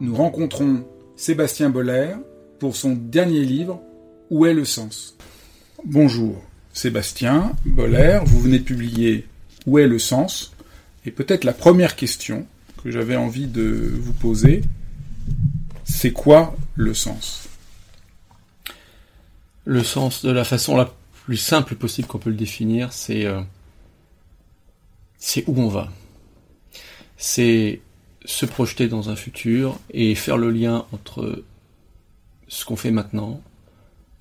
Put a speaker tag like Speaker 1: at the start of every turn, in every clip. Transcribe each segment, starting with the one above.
Speaker 1: nous rencontrons Sébastien Boller pour son dernier livre Où est le sens? Bonjour Sébastien Boller, vous venez de publier Où est le sens? Et peut-être la première question que j'avais envie de vous poser, c'est quoi le sens?
Speaker 2: Le sens, de la façon la plus simple possible qu'on peut le définir, c'est euh, c'est où on va. C'est se projeter dans un futur et faire le lien entre ce qu'on fait maintenant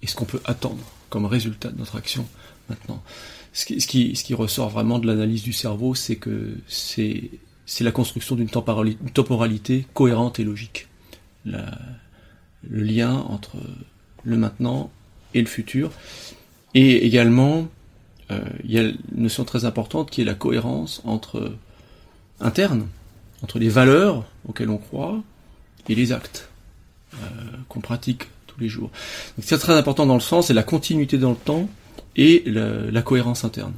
Speaker 2: et ce qu'on peut attendre comme résultat de notre action maintenant. Ce qui, ressort vraiment de l'analyse du cerveau, c'est que c'est, la construction d'une temporalité, cohérente et logique. Le lien entre le maintenant et le futur. Et également, euh, il y a une notion très importante qui est la cohérence entre interne, entre les valeurs auxquelles on croit et les actes euh, qu'on pratique tous les jours. Donc c'est très important dans le sens, c'est la continuité dans le temps et la, cohérence interne.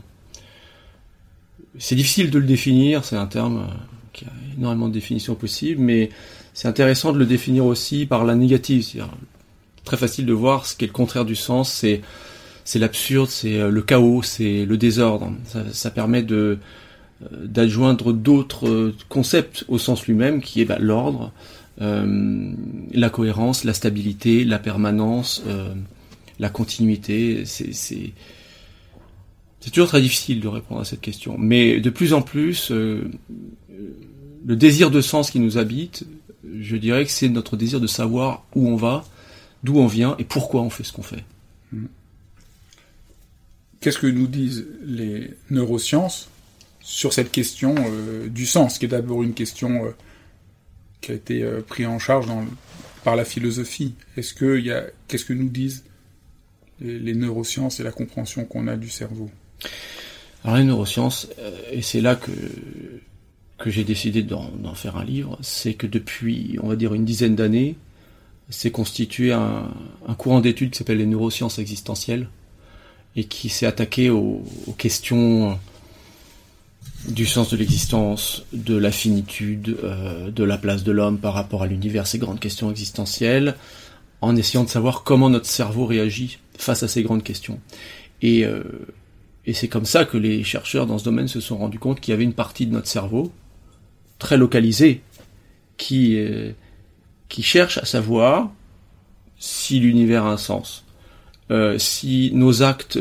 Speaker 2: C'est difficile de le définir, c'est un terme euh, qui a énormément de définitions possibles, mais c'est intéressant de le définir aussi par la négative. C'est très facile de voir ce qui est le contraire du sens, c'est c'est l'absurde, c'est euh, le chaos, c'est le désordre. Ça, permet de d'adjoindre d'autres euh, concepts au sens lui-même, qui est bah, l'ordre, euh, la cohérence, la stabilité, la permanence, euh, la continuité. C'est, toujours très difficile de répondre à cette question. Mais de plus en plus, euh, le désir de sens qui nous habite, je dirais que c'est notre désir de savoir où on va, d'où on vient et pourquoi on fait ce qu'on fait.
Speaker 1: Qu'est-ce que nous disent les neurosciences sur cette question euh, du sens, qui est d'abord une question euh, qui a été euh, prise en charge par la philosophie. Est-ce que y a, qu'est-ce que nous disent les, neurosciences et la compréhension qu'on a du cerveau?
Speaker 2: Alors les neurosciences, et c'est là que j'ai décidé d'en, faire un livre, c'est que depuis, on va dire, une dizaine d'années, s'est constitué un, courant d'études qui s'appelle les neurosciences existentielles et qui s'est attaqué aux questions du sens de l'existence, de la finitude, euh, de la place de l'homme par rapport à l'univers, ces grandes questions existentielles, en essayant de savoir comment notre cerveau réagit face à ces grandes questions. Et, euh, c'est comme ça que les chercheurs dans ce domaine se sont rendus compte qu'il y avait une partie de notre cerveau, très localisée, qui, euh, qui cherche à savoir si l'univers a un sens, si nos actes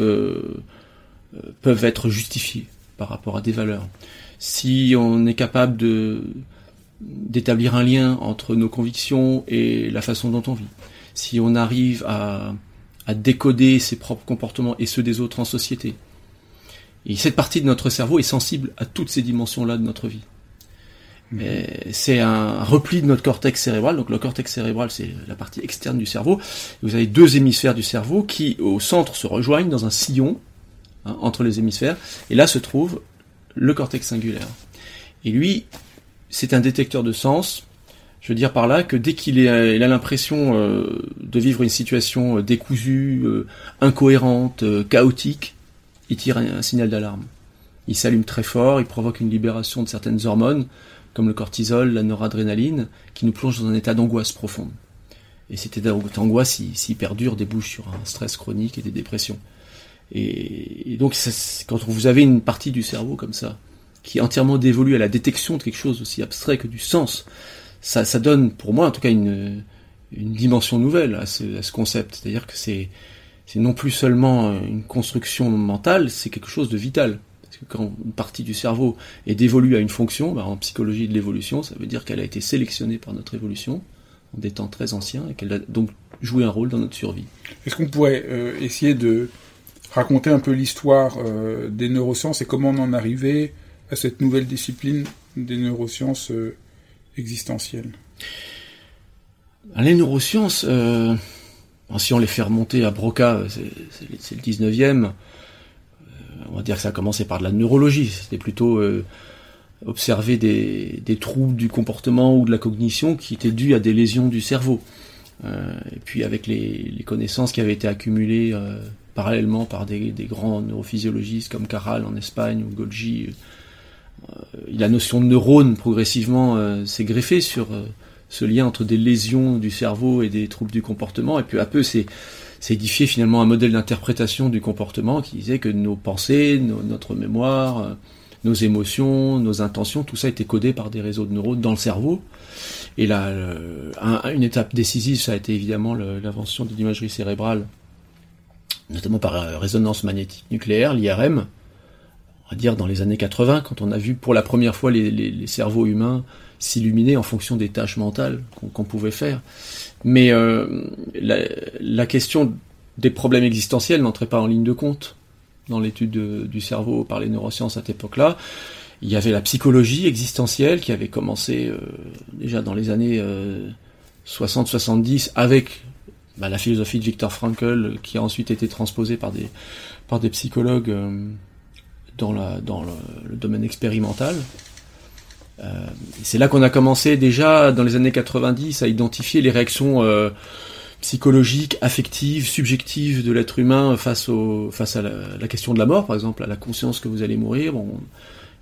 Speaker 2: peuvent être justifiés par rapport à des valeurs. Si on est capable de d'établir un lien entre nos convictions et la façon dont on vit. Si on arrive à, à décoder ses propres comportements et ceux des autres en société. Et cette partie de notre cerveau est sensible à toutes ces dimensions-là de notre vie. C'est un repli de notre cortex cérébral. Donc le cortex cérébral, c'est la partie externe du cerveau. Vous avez deux hémisphères du cerveau qui, au centre, se rejoignent dans un sillon hein, entre les hémisphères. Et là se trouve le cortex singulaire. Et lui, c'est un détecteur de sens. Je veux dire par là que dès qu'il il a l'impression euh, de vivre une situation euh, décousue, euh, incohérente, euh, chaotique, il tire un, signal d'alarme. Il s'allume très fort, il provoque une libération de certaines hormones, comme le cortisol, la noradrénaline, qui nous plonge dans un état d'angoisse profonde. Et cet état d'angoisse, s'il si, perdure, débouche sur un stress chronique et des dépressions. Et, donc, quand vous avez une partie du cerveau comme ça, qui est entièrement dévolue à la détection de quelque chose aussi abstrait que du sens, ça, ça donne, pour moi en tout cas, une, une dimension nouvelle à ce, concept. C'est-à-dire que c'est non plus seulement une construction mentale, c'est quelque chose de vital. Parce que quand une partie du cerveau est dévolue à une fonction, bah, en psychologie de l'évolution, ça veut dire qu'elle a été sélectionnée par notre évolution en des temps très anciens et qu'elle a donc joué un rôle dans notre survie.
Speaker 1: Est-ce qu'on pourrait euh, essayer de raconter un peu l'histoire euh, des neurosciences et comment on en arrivé à cette nouvelle discipline des neurosciences euh, existentielles
Speaker 2: Les neurosciences, si on les fait remonter à Broca, c'est le 19e, on va dire que ça a commencé par de la neurologie, c'était plutôt observer des, troubles du comportement ou de la cognition qui étaient dus à des lésions du cerveau. Euh, et puis avec les, connaissances qui avaient été accumulées euh, parallèlement par des, grands neurophysiologistes comme Caral en Espagne ou Golgi, euh, la notion de neurone progressivement euh, s'est greffée sur euh, ce lien entre des lésions du cerveau et des troubles du comportement. Et puis à peu, c'est édifié finalement un modèle d'interprétation du comportement qui disait que nos pensées, notre mémoire, nos émotions, nos intentions, tout ça était codé par des réseaux de neurones dans le cerveau. Et là, une étape décisive, ça a été évidemment l'invention de l'imagerie cérébrale, notamment par euh, résonance magnétique nucléaire, l'IRM, on va dire dans les années 80, quand on a vu pour la première fois les, cerveaux humains s'illuminer en fonction des tâches mentales qu'on pouvait faire. Mais euh, la, question des problèmes existentiels n'entrait pas en ligne de compte dans l'étude du cerveau par les neurosciences à cette époque-là. Il y avait la psychologie existentielle qui avait commencé euh, déjà dans les années 60-70 euh, avec bah, la philosophie de Viktor Frankl qui a ensuite été transposée par des, par des psychologues euh, dans, la, dans le, domaine expérimental. c'est là qu'on a commencé déjà dans les années 90 à identifier les réactions psychologique, affective, subjective de l'être humain face, au, face à la, question de la mort, par exemple, à la conscience que vous allez mourir. Bon,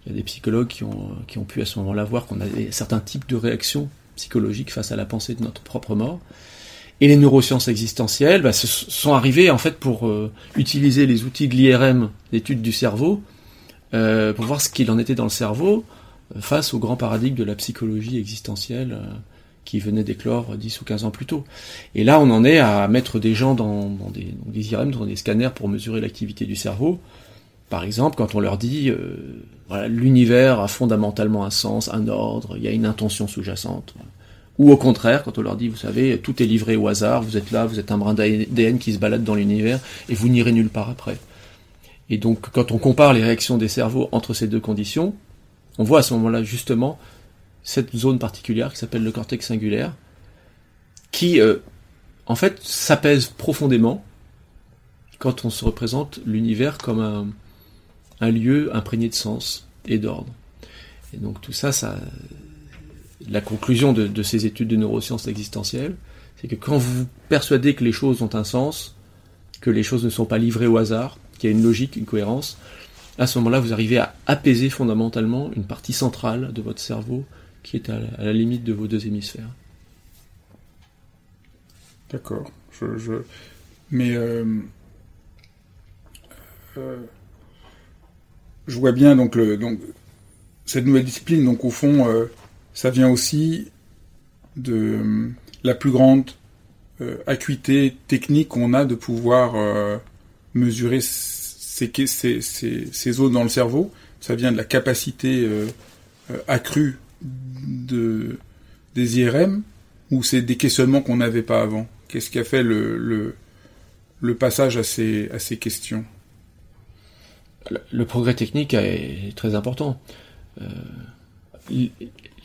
Speaker 2: il y a des psychologues qui ont, qui ont pu à ce moment-là voir qu'on a certains types de réactions psychologiques face à la pensée de notre propre mort. Et les neurosciences existentielles bah, sont arrivées en fait pour euh, utiliser les outils de l'IRM, l'étude du cerveau, euh, pour voir ce qu'il en était dans le cerveau euh, face au grand paradigme de la psychologie existentielle qui venait d'éclore 10 ou 15 ans plus tôt. Et là, on en est à mettre des gens dans, des, IRM, dans des scanners pour mesurer l'activité du cerveau. Par exemple, quand on leur dit, voilà, l'univers a fondamentalement un sens, un ordre, il y a une intention sous-jacente. Ou au contraire, quand on leur dit, vous savez, tout est livré au hasard, vous êtes là, vous êtes un brin d'ADN qui se balade dans l'univers, et vous n'irez nulle part après. Et donc, quand on compare les réactions des cerveaux entre ces deux conditions, on voit à ce moment-là justement cette zone particulière qui s'appelle le cortex singulaire, qui euh, en fait s'apaise profondément quand on se représente l'univers comme un, un, lieu imprégné de sens et d'ordre. Et donc tout ça, ça la conclusion de, ces études de neurosciences existentielles, c'est que quand vous persuadez que les choses ont un sens, que les choses ne sont pas livrées au hasard, qu'il y a une logique, une cohérence, à ce moment-là, vous arrivez à apaiser fondamentalement une partie centrale de votre cerveau qui est à la, limite de vos deux hémisphères.
Speaker 1: D'accord. Mais euh, euh, je vois bien donc cette nouvelle discipline. Donc au fond, euh, ça vient aussi de la plus grande acuité technique qu'on a de pouvoir mesurer ces, ces, ces, ces, zones dans le cerveau. Ça vient de la capacité accrue de, des IRM ou c'est des questionnements qu'on n'avait pas avant Qu'est-ce qui a fait le, le, passage à ces, à ces questions?
Speaker 2: Le, progrès technique est très important. Euh,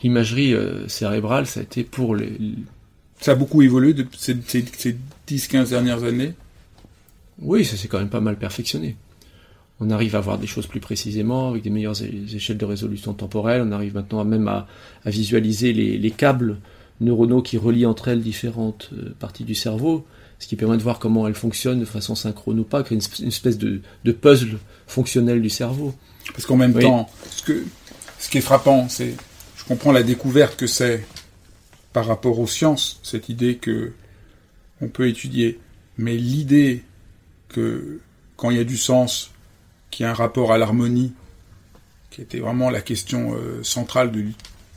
Speaker 2: l'imagerie euh, cérébrale, ça a été pour les...
Speaker 1: Ça a beaucoup évolué depuis ces, ces 10-15 dernières années?
Speaker 2: Oui, ça s'est quand même pas mal perfectionné. On arrive à voir des choses plus précisément, avec des meilleures échelles de résolution temporelle, on arrive maintenant même à, visualiser les, câbles neuronaux qui relient entre elles différentes euh, parties du cerveau, ce qui permet de voir comment elles fonctionnent de façon synchrone ou pas, créer une, espèce de, puzzle fonctionnel du cerveau.
Speaker 1: Parce qu'en même temps, ce, que, ce qui est frappant, c'est, comprends la découverte que c'est par rapport aux sciences, cette idée que on peut étudier, mais l'idée que quand il y a du sens, qui a un rapport à l'harmonie, qui était vraiment la question euh, centrale de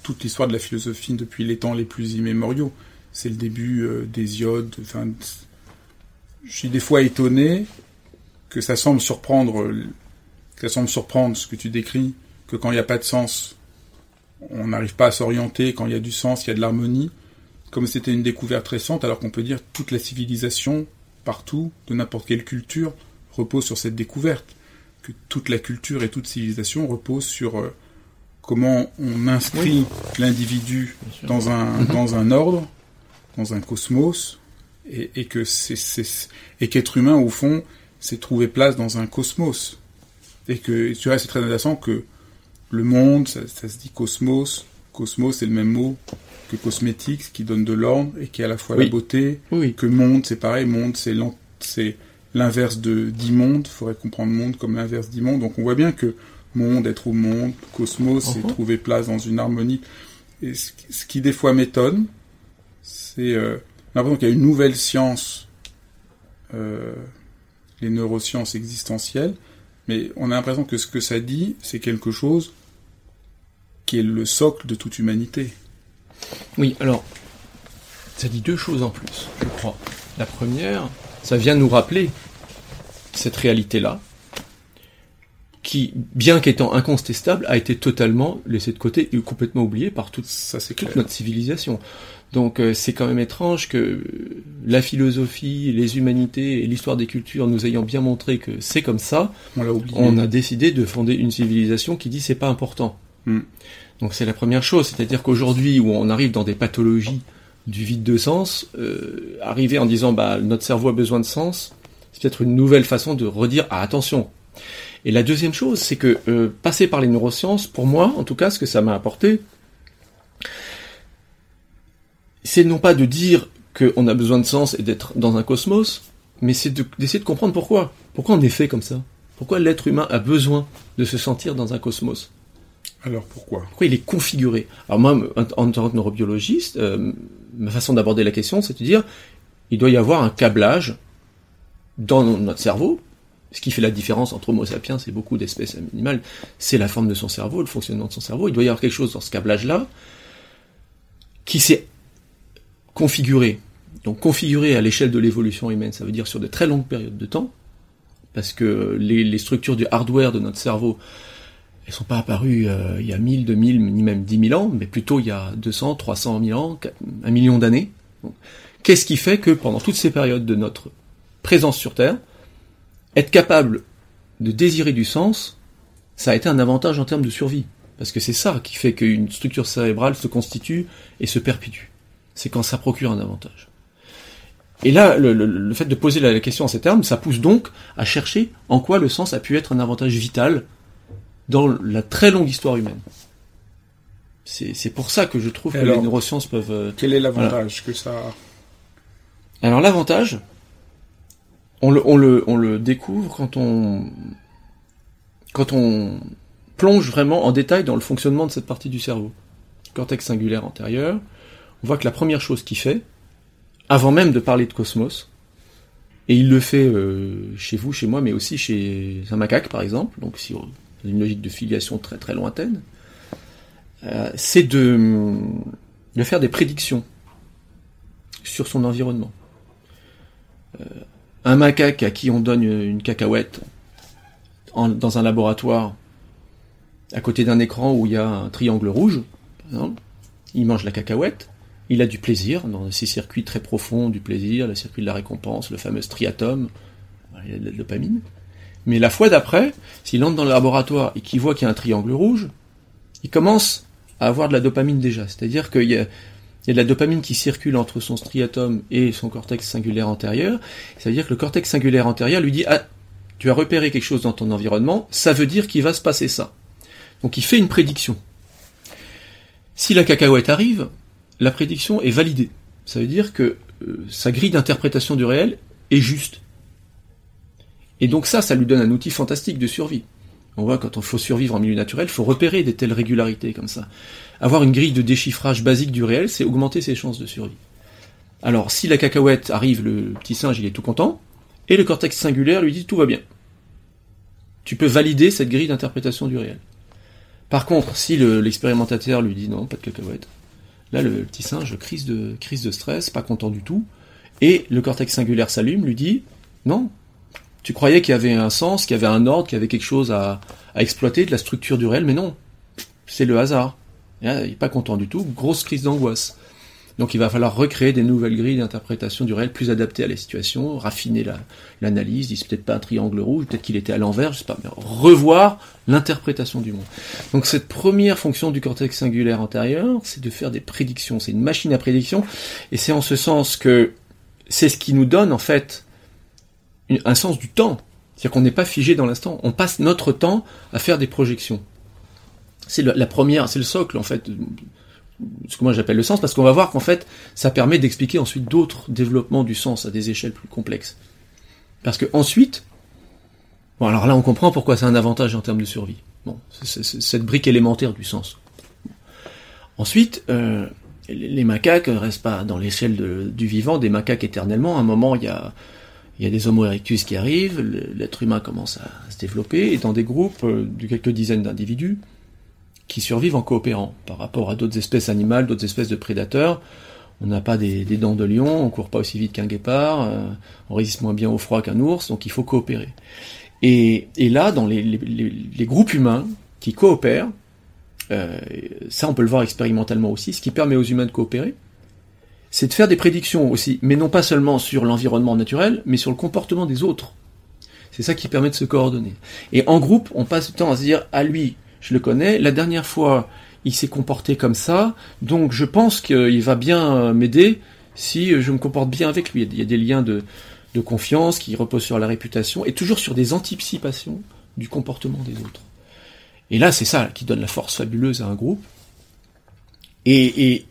Speaker 1: toute l'histoire de la philosophie depuis les temps les plus immémoriaux. C'est le début euh, des iodes, je suis des fois étonné que ça semble surprendre, que ça semble surprendre ce que tu décris, que quand il n'y a pas de sens, on n'arrive pas à s'orienter, quand il y a du sens, il y a de l'harmonie, comme c'était une découverte récente, alors qu'on peut dire toute la civilisation, partout, de n'importe quelle culture, repose sur cette découverte, que toute la culture et toute civilisation repose sur euh, comment on inscrit l'individu dans un, dans un ordre, dans un cosmos, et, et que c'est, et qu'être humain, au fond, c'est trouver place dans un cosmos. Et que, tu vois, c'est très intéressant que le monde, ça, se dit cosmos, cosmos c'est le même mot que cosmétique, qui donne de l'ordre et qui est à la fois la beauté,
Speaker 2: oui.
Speaker 1: que monde, c'est pareil, monde, c'est l'inverse de d'immonde, il faudrait comprendre monde comme l'inverse d'immonde, donc on voit bien que monde, être au monde, cosmos, c'est uh-huh. trouver place dans une harmonie. Et ce, qui des fois m'étonne, c'est euh, l'impression qu'il y a une nouvelle science, euh, les neurosciences existentielles, mais on a l'impression que ce que ça dit, c'est quelque chose qui est le socle de toute humanité.
Speaker 2: Oui, alors, ça dit deux choses en plus, je crois. La première, ça vient nous rappeler cette réalité-là, qui, bien qu'étant incontestable, a été totalement laissée de côté et complètement oubliée par toute,
Speaker 1: Ça,
Speaker 2: toute notre civilisation. Donc euh, c'est quand même étrange que la philosophie, les humanités et l'histoire des cultures nous ayant bien montré que c'est comme ça,
Speaker 1: on, a,
Speaker 2: on a décidé de fonder une civilisation qui dit c'est pas important.
Speaker 1: Hmm.
Speaker 2: Donc c'est la première chose, c'est-à-dire qu'aujourd'hui où on arrive dans des pathologies du vide de sens, euh, arriver en disant bah notre cerveau a besoin de sens, c'est peut-être une nouvelle façon de redire ah attention. Et la deuxième chose, c'est que euh, passer par les neurosciences, pour moi en tout cas, ce que ça m'a apporté, c'est non pas de dire qu'on a besoin de sens et d'être dans un cosmos, mais c'est d'essayer de, comprendre pourquoi. Pourquoi on est fait comme ça? Pourquoi l'être humain a besoin de se sentir dans un cosmos?
Speaker 1: Alors pourquoi
Speaker 2: Pourquoi il est configuré Alors moi, en, tant que neurobiologiste, euh, ma façon d'aborder la question, c'est de dire, il doit y avoir un câblage dans notre cerveau. Ce qui fait la différence entre Homo sapiens et beaucoup d'espèces animales, c'est la forme de son cerveau, le fonctionnement de son cerveau. Il doit y avoir quelque chose dans ce câblage-là qui s'est configuré. Donc configuré à l'échelle de l'évolution humaine, ça veut dire sur de très longues périodes de temps, parce que les, structures du hardware de notre cerveau, elles sont pas apparues euh, il y a 1000, 2000, ni même 10 000 ans, mais plutôt il y a 200, 300 000 ans, un million d'années. Qu'est-ce qui fait que pendant toutes ces périodes de notre présence sur Terre, être capable de désirer du sens, ça a été un avantage en termes de survie. Parce que c'est ça qui fait qu'une structure cérébrale se constitue et se perpétue c'est quand ça procure un avantage. Et là, le, fait de poser la, question en ces termes, ça pousse donc à chercher en quoi le sens a pu être un avantage vital dans la très longue histoire humaine. C'est pour ça que je trouve que les neurosciences peuvent... Euh,
Speaker 1: quel est l'avantage que ça a
Speaker 2: Alors l'avantage, on le, on, le, on le découvre quand on, quand on plonge vraiment en détail dans le fonctionnement de cette partie du cerveau. Cortex singulaire antérieur, on voit que la première chose qu'il fait, avant même de parler de cosmos, et il le fait euh, chez vous, chez moi, mais aussi chez un macaque, par exemple, donc si une logique de filiation très très lointaine, euh, c'est de, de, faire des prédictions sur son environnement. Euh, un macaque à qui on donne une cacahuète dans un laboratoire, à côté d'un écran où il y a un triangle rouge, par exemple, il mange la cacahuète, il a du plaisir dans ces circuits très profonds du plaisir, le circuit de la récompense, le fameux striatum, il la dopamine. Mais la fois d'après, s'il entre dans le laboratoire et qu'il voit qu'il y a un triangle rouge, il commence à avoir de la dopamine déjà. C'est-à-dire qu'il y a, de la dopamine qui circule entre son striatum et son cortex singulaire antérieur. C'est-à-dire que le cortex singulaire antérieur lui dit Ah, tu as repéré quelque chose dans ton environnement, ça veut dire qu'il va se passer ça. Donc il fait une prédiction. Si la cacahuète arrive, la prédiction est validée. Ça veut dire que euh, sa grille d'interprétation du réel est juste. Et donc ça, ça lui donne un outil fantastique de survie. On voit quand on faut survivre en milieu naturel, il faut repérer des telles régularités comme ça. Avoir une grille de déchiffrage basique du réel, c'est augmenter ses chances de survie. Alors, si la cacahuète arrive, le petit singe, il est tout content, et le cortex singulaire lui dit tout va bien. Tu peux valider cette grille d'interprétation du réel. Par contre, si l'expérimentateur lui dit non, pas de cacahuète, Là, le petit singe, crise de, crise de stress, pas content du tout, Et le cortex singulaire s'allume, lui dit non, tu croyais qu'il y avait un sens, qu'il y avait un ordre, qu'il y avait quelque chose à, exploiter de la structure du réel, mais non, c'est le hasard. il n'est pas content du tout, grosse crise d'angoisse. Donc il va falloir recréer des nouvelles grilles d'interprétation du réel plus adaptées à la situation, raffiner l'analyse, la, c'est peut-être pas un triangle rouge, peut-être qu'il était à l'envers, je sais pas, mais revoir l'interprétation du monde. Donc cette première fonction du cortex singulaire antérieur, c'est de faire des prédictions, c'est une machine à prédiction, et c'est en ce sens que c'est ce qui nous donne en fait un sens du temps. C'est-à-dire qu'on n'est pas figé dans l'instant, on passe notre temps à faire des projections. C'est la première, c'est le socle en fait, ce que moi j'appelle le sens, parce qu'on va voir qu'en fait, ça permet d'expliquer ensuite d'autres développements du sens à des échelles plus complexes. Parce que ensuite, bon alors là on comprend pourquoi c'est un avantage en termes de survie. Bon, c'est cette brique élémentaire du sens. Ensuite, euh, les macaques restent pas dans l'échelle du vivant des macaques éternellement. À un moment, il y a, il y a des Homo erectus qui arrivent, l'être humain commence à se développer, et dans des groupes euh, de quelques dizaines d'individus, qui survivent en coopérant par rapport à d'autres espèces animales, d'autres espèces de prédateurs. On n'a pas des, dents de lion, on court pas aussi vite qu'un guépard, euh, on résiste moins bien au froid qu'un ours, donc il faut coopérer. Et, là, dans les, groupes humains qui coopèrent, euh, ça on peut le voir expérimentalement aussi, ce qui permet aux humains de coopérer, c'est de faire des prédictions aussi, mais non pas seulement sur l'environnement naturel, mais sur le comportement des autres. C'est ça qui permet de se coordonner. Et en groupe, on passe le temps à se dire, à lui, je le connais. La dernière fois, il s'est comporté comme ça, donc je pense qu'il va bien m'aider si je me comporte bien avec lui. Il y a des liens de, confiance qui reposent sur la réputation et toujours sur des anticipations du comportement des autres. Et là, c'est ça qui donne la force fabuleuse à un groupe. Et,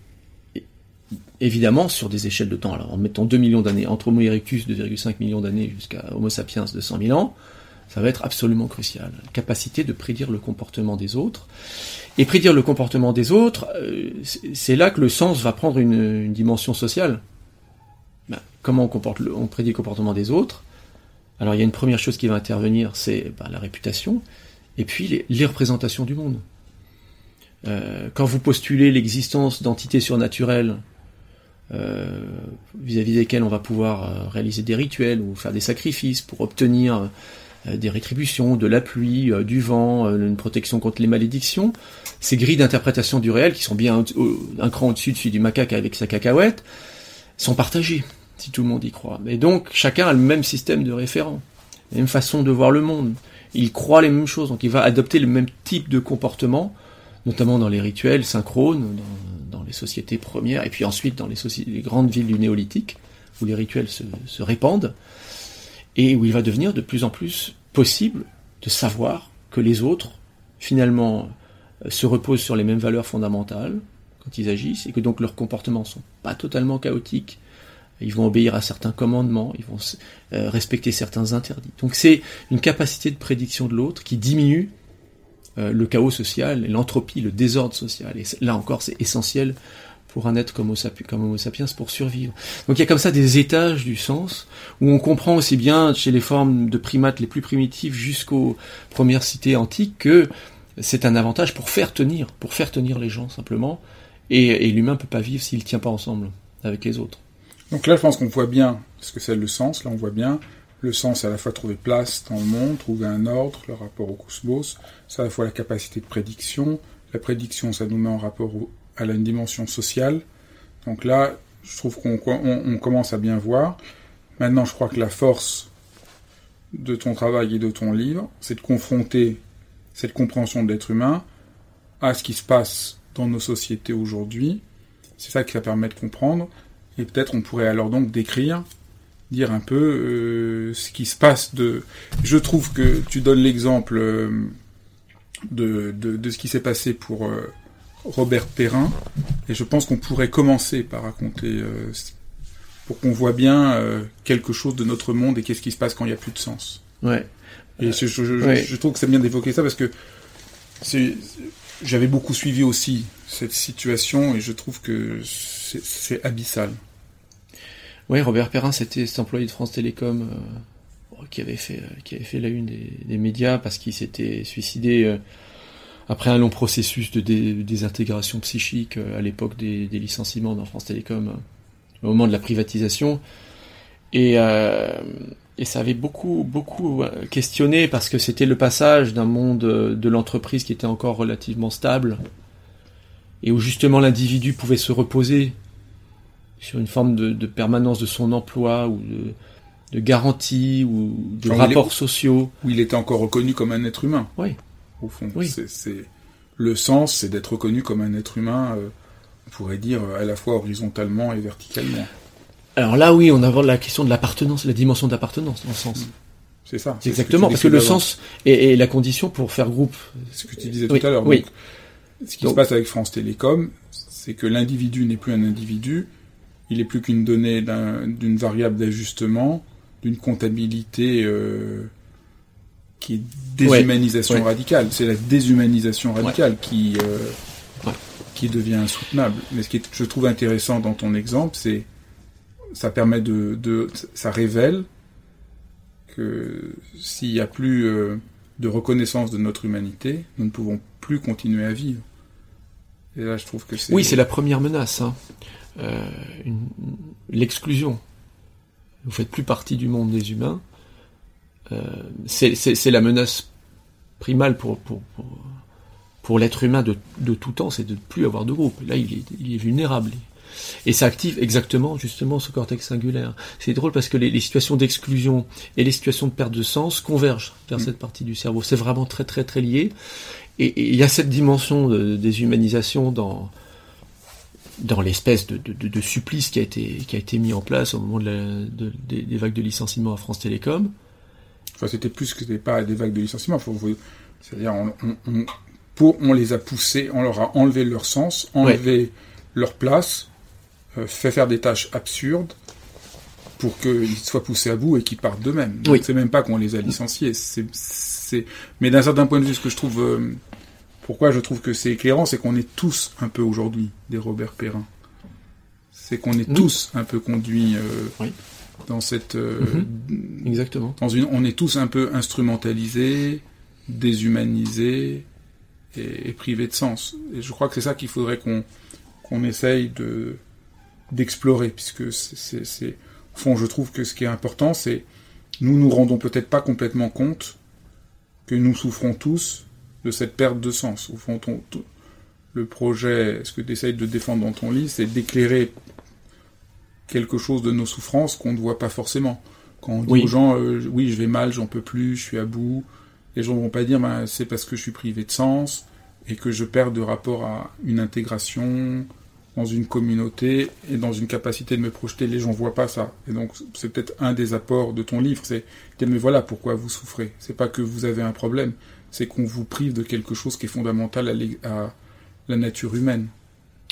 Speaker 2: évidemment, sur des échelles de temps, alors en mettant 2 millions d'années, entre Homo erectus 2,5 millions d'années jusqu'à Homo sapiens de 100 000 ans, ça va être absolument crucial. Capacité de prédire le comportement des autres. Et prédire le comportement des autres, euh, c'est là que le sens va prendre une, dimension sociale. Ben, comment on prédit le comportement des autres? Alors il y a une première chose qui va intervenir, c'est ben, la réputation, et puis les, représentations du monde. Euh, quand vous postulez l'existence d'entités surnaturelles euh, vis-à-vis desquelles on va pouvoir réaliser des rituels ou faire des sacrifices pour obtenir euh, des rétributions, de la pluie, euh, du vent, euh, une protection contre les malédictions. Ces grilles d'interprétation du réel, qui sont bien un cran au-dessus de celui du macaque avec sa cacahuète, sont partagées, si tout le monde y croit. Et donc, chacun a le même système de référent, la même façon de voir le monde. Il croit les mêmes choses, donc il va adopter le même type de comportement, notamment dans les rituels synchrones, sociétés premières, et puis ensuite dans les, les, grandes villes du néolithique, où les rituels se, se répandent et où il va devenir de plus en plus possible de savoir que les autres, finalement, euh, se reposent sur les mêmes valeurs fondamentales quand ils agissent, et que donc leurs comportements sont pas totalement chaotiques, ils vont obéir à certains commandements, ils vont euh, respecter certains interdits. Donc c'est une capacité de prédiction de l'autre qui diminue euh, le chaos social, l'entropie, le désordre social. Et là encore, c'est essentiel pour un être comme Homo, sapiens pour survivre. Donc il y a comme ça des étages du sens où on comprend aussi bien chez les formes de primates les plus primitives jusqu'aux premières cités antiques que c'est un avantage pour faire tenir, pour faire tenir les gens simplement. Et, et l'humain peut pas vivre s'il tient pas ensemble avec les autres.
Speaker 1: Donc là, je pense qu'on voit bien ce que c'est le sens. Là, on voit bien le sens à la fois trouver place dans le monde, trouver un ordre, le rapport au cosmos. C'est à la fois la capacité de prédiction. La prédiction, ça nous met en rapport a une dimension sociale. Donc là, je trouve qu'on commence à bien voir. Maintenant, je crois que la force de ton travail et de ton livre, c'est de confronter cette compréhension de l'être humain à ce qui se passe dans nos sociétés aujourd'hui. C'est ça qui va permettre de comprendre. Et peut-être on pourrait alors donc décrire, dire un peu euh, ce qui se passe de... Je trouve que tu donnes l'exemple euh, de, de, ce qui s'est passé pour... Euh, Robert Perrin, et je pense qu'on pourrait commencer par raconter, euh, pour qu'on voit bien quelque chose de notre monde et qu'est-ce qui se passe quand il n'y a plus de sens.
Speaker 2: Ouais.
Speaker 1: Et je, je, trouve que c'est bien d'évoquer ça parce que j'avais beaucoup suivi aussi cette situation et je trouve que c'est abyssal.
Speaker 2: Robert Perrin, c'était cet employé de France Télécom euh, qui avait fait qui avait fait la une des, médias parce qu'il s'était suicidé après un long processus de désintégration psychique euh, à l'époque des, licenciements dans France Télécom, euh, au moment de la privatisation, Et, euh, et ça avait beaucoup, beaucoup euh, questionné parce que c'était le passage d'un monde euh, de l'entreprise qui était encore relativement stable et où justement l'individu pouvait se reposer sur une forme de, de permanence de son emploi ou de, de garantie ou de
Speaker 1: Enfin, est-
Speaker 2: rapports sociaux.
Speaker 1: Où il était encore reconnu comme un être humain,
Speaker 2: Oui.
Speaker 1: au fond.
Speaker 2: Oui.
Speaker 1: C'est, le sens, c'est d'être reconnu comme un être humain, euh, on pourrait dire, à la fois horizontalement et verticalement.
Speaker 2: Alors là, oui, on aborde la question de l'appartenance, la dimension d'appartenance dans le sens.
Speaker 1: C'est ça.
Speaker 2: C'est exactement, parce que le sens est, est la condition pour faire groupe.
Speaker 1: ce que tu disais
Speaker 2: Oui,
Speaker 1: tout à l'heure.
Speaker 2: oui.
Speaker 1: Donc, ce qui
Speaker 2: Donc-
Speaker 1: se passe avec France Télécom, c'est que l'individu n'est plus un individu, il est plus qu'une donnée d'un- d'une variable d'ajustement, d'une comptabilité euh, qui est déshumanisation
Speaker 2: Ouais.
Speaker 1: radicale. C'est la déshumanisation radicale qui euh,
Speaker 2: Ouais.
Speaker 1: qui devient insoutenable. Mais ce qui est, je trouve intéressant dans ton exemple, c'est ça permet de, de ça révèle que s'il n'y a plus euh, de reconnaissance de notre humanité, nous ne pouvons plus continuer à vivre. Et là, je trouve que c'est...
Speaker 2: Oui, c'est la première menace. Hein. Euh, une- L'exclusion. Vous faites plus partie du monde des humains. Euh, c'est c'est- c'est la menace primale pour, pour, pour, pour l'être humain de, de tout temps, c'est de ne plus avoir de groupe. Là, il est, il est vulnérable. Et ça active exactement, justement, ce cortex singulaire. C'est drôle parce que les, les situations d'exclusion et les situations de perte de sens convergent vers
Speaker 1: Mm.
Speaker 2: cette partie du cerveau. C'est vraiment très, très, très lié. Et et il y a cette dimension de déshumanisation dans, dans l'espèce de, de, de- de supplice qui a, été, qui a été mis en place au moment de la- de- des, des vagues de licenciement à France Télécom.
Speaker 1: Enfin, c'était plus que c'était pas des vagues de licenciement. C'est-à-dire, on, on, on- pour, on les a poussés, on leur a enlevé leur sens, enlevé leur place, euh, fait faire des tâches absurdes pour qu'ils soient poussés à bout et qu'ils partent d'eux-mêmes.
Speaker 2: Oui.
Speaker 1: C'est même pas qu'on les a licenciés. C'est... Mais d'un certain point de vue, ce que je trouve, euh, pourquoi je trouve que c'est éclairant, c'est qu'on est tous un peu aujourd'hui des Robert Perrin. C'est qu'on est
Speaker 2: Oui.
Speaker 1: tous un peu conduits euh,
Speaker 2: Oui.
Speaker 1: dans cette euh,
Speaker 2: Exactement.
Speaker 1: dans une, on est tous un peu instrumentalisés, déshumanisés et, et privés de sens. Et je crois que c'est ça qu'il faudrait qu'on qu'on essaye de d'explorer, puisque c'est- c'est, c'est, au fond, je trouve que ce qui est important, c'est nous nous rendons peut-être pas complètement compte que nous souffrons tous de cette perte de sens. Au fond, ton- ton- le projet, ce que tu essayes de défendre dans ton livre, c'est d'éclairer quelque chose de nos souffrances qu'on ne voit pas forcément. Quand on dit
Speaker 2: Oui.
Speaker 1: aux gens, euh, oui, je vais mal, j'en peux plus, je suis à bout, les gens vont pas dire, ben, c'est parce que je suis privé de sens et que je perds de rapport à une intégration dans une communauté et dans une capacité de me projeter. Les gens voient pas ça. Et donc, c'est peut-être un des apports de ton livre, c'est mais voilà pourquoi vous souffrez. C'est pas que vous avez un problème, c'est qu'on vous prive de quelque chose qui est fondamental à, la nature humaine.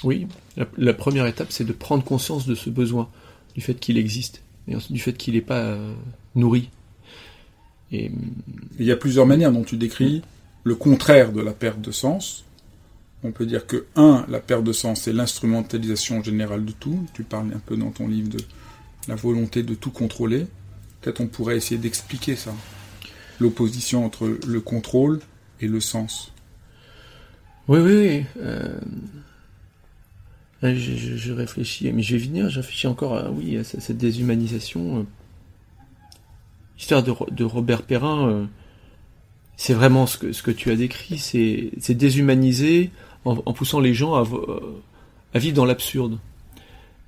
Speaker 2: Oui, la, la première étape, c'est de prendre conscience de ce besoin, du fait qu'il existe, et du fait qu'il n'est pas euh, nourri. Et
Speaker 1: Il y a plusieurs manières dont tu décris le contraire de la perte de sens. On peut dire que, un, la perte de sens, c'est l'instrumentalisation générale de tout. Tu parles un peu dans ton livre de la volonté de tout contrôler. Peut-être on pourrait essayer d'expliquer ça. L'opposition entre le contrôle et le sens.
Speaker 2: oui, oui, oui. euh, je, réfléchis, mais je vais venir, je réfléchis encore à, oui, cette déshumanisation. euh. L'histoire de, Ro- de Robert Perrin, euh, c'est vraiment ce que, tu as décrit, c'est déshumaniser en, poussant les gens à vivre dans l'absurde.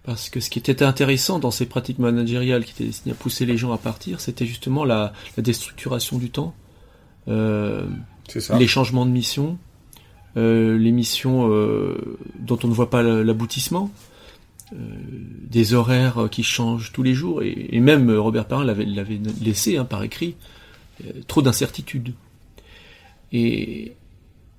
Speaker 2: Parce que ce qui était intéressant dans ces pratiques managériales qui étaient destinées à pousser les gens à partir, c'était justement la, la déstructuration du temps, euh,
Speaker 1: ça.
Speaker 2: les changements de mission, euh, les missions euh, dont on ne voit pas la- l'aboutissement, euh, des horaires qui changent tous les jours, et, et même euh, Robert l'avait l'avait laissé hein, par écrit, euh, trop d'incertitudes. Et,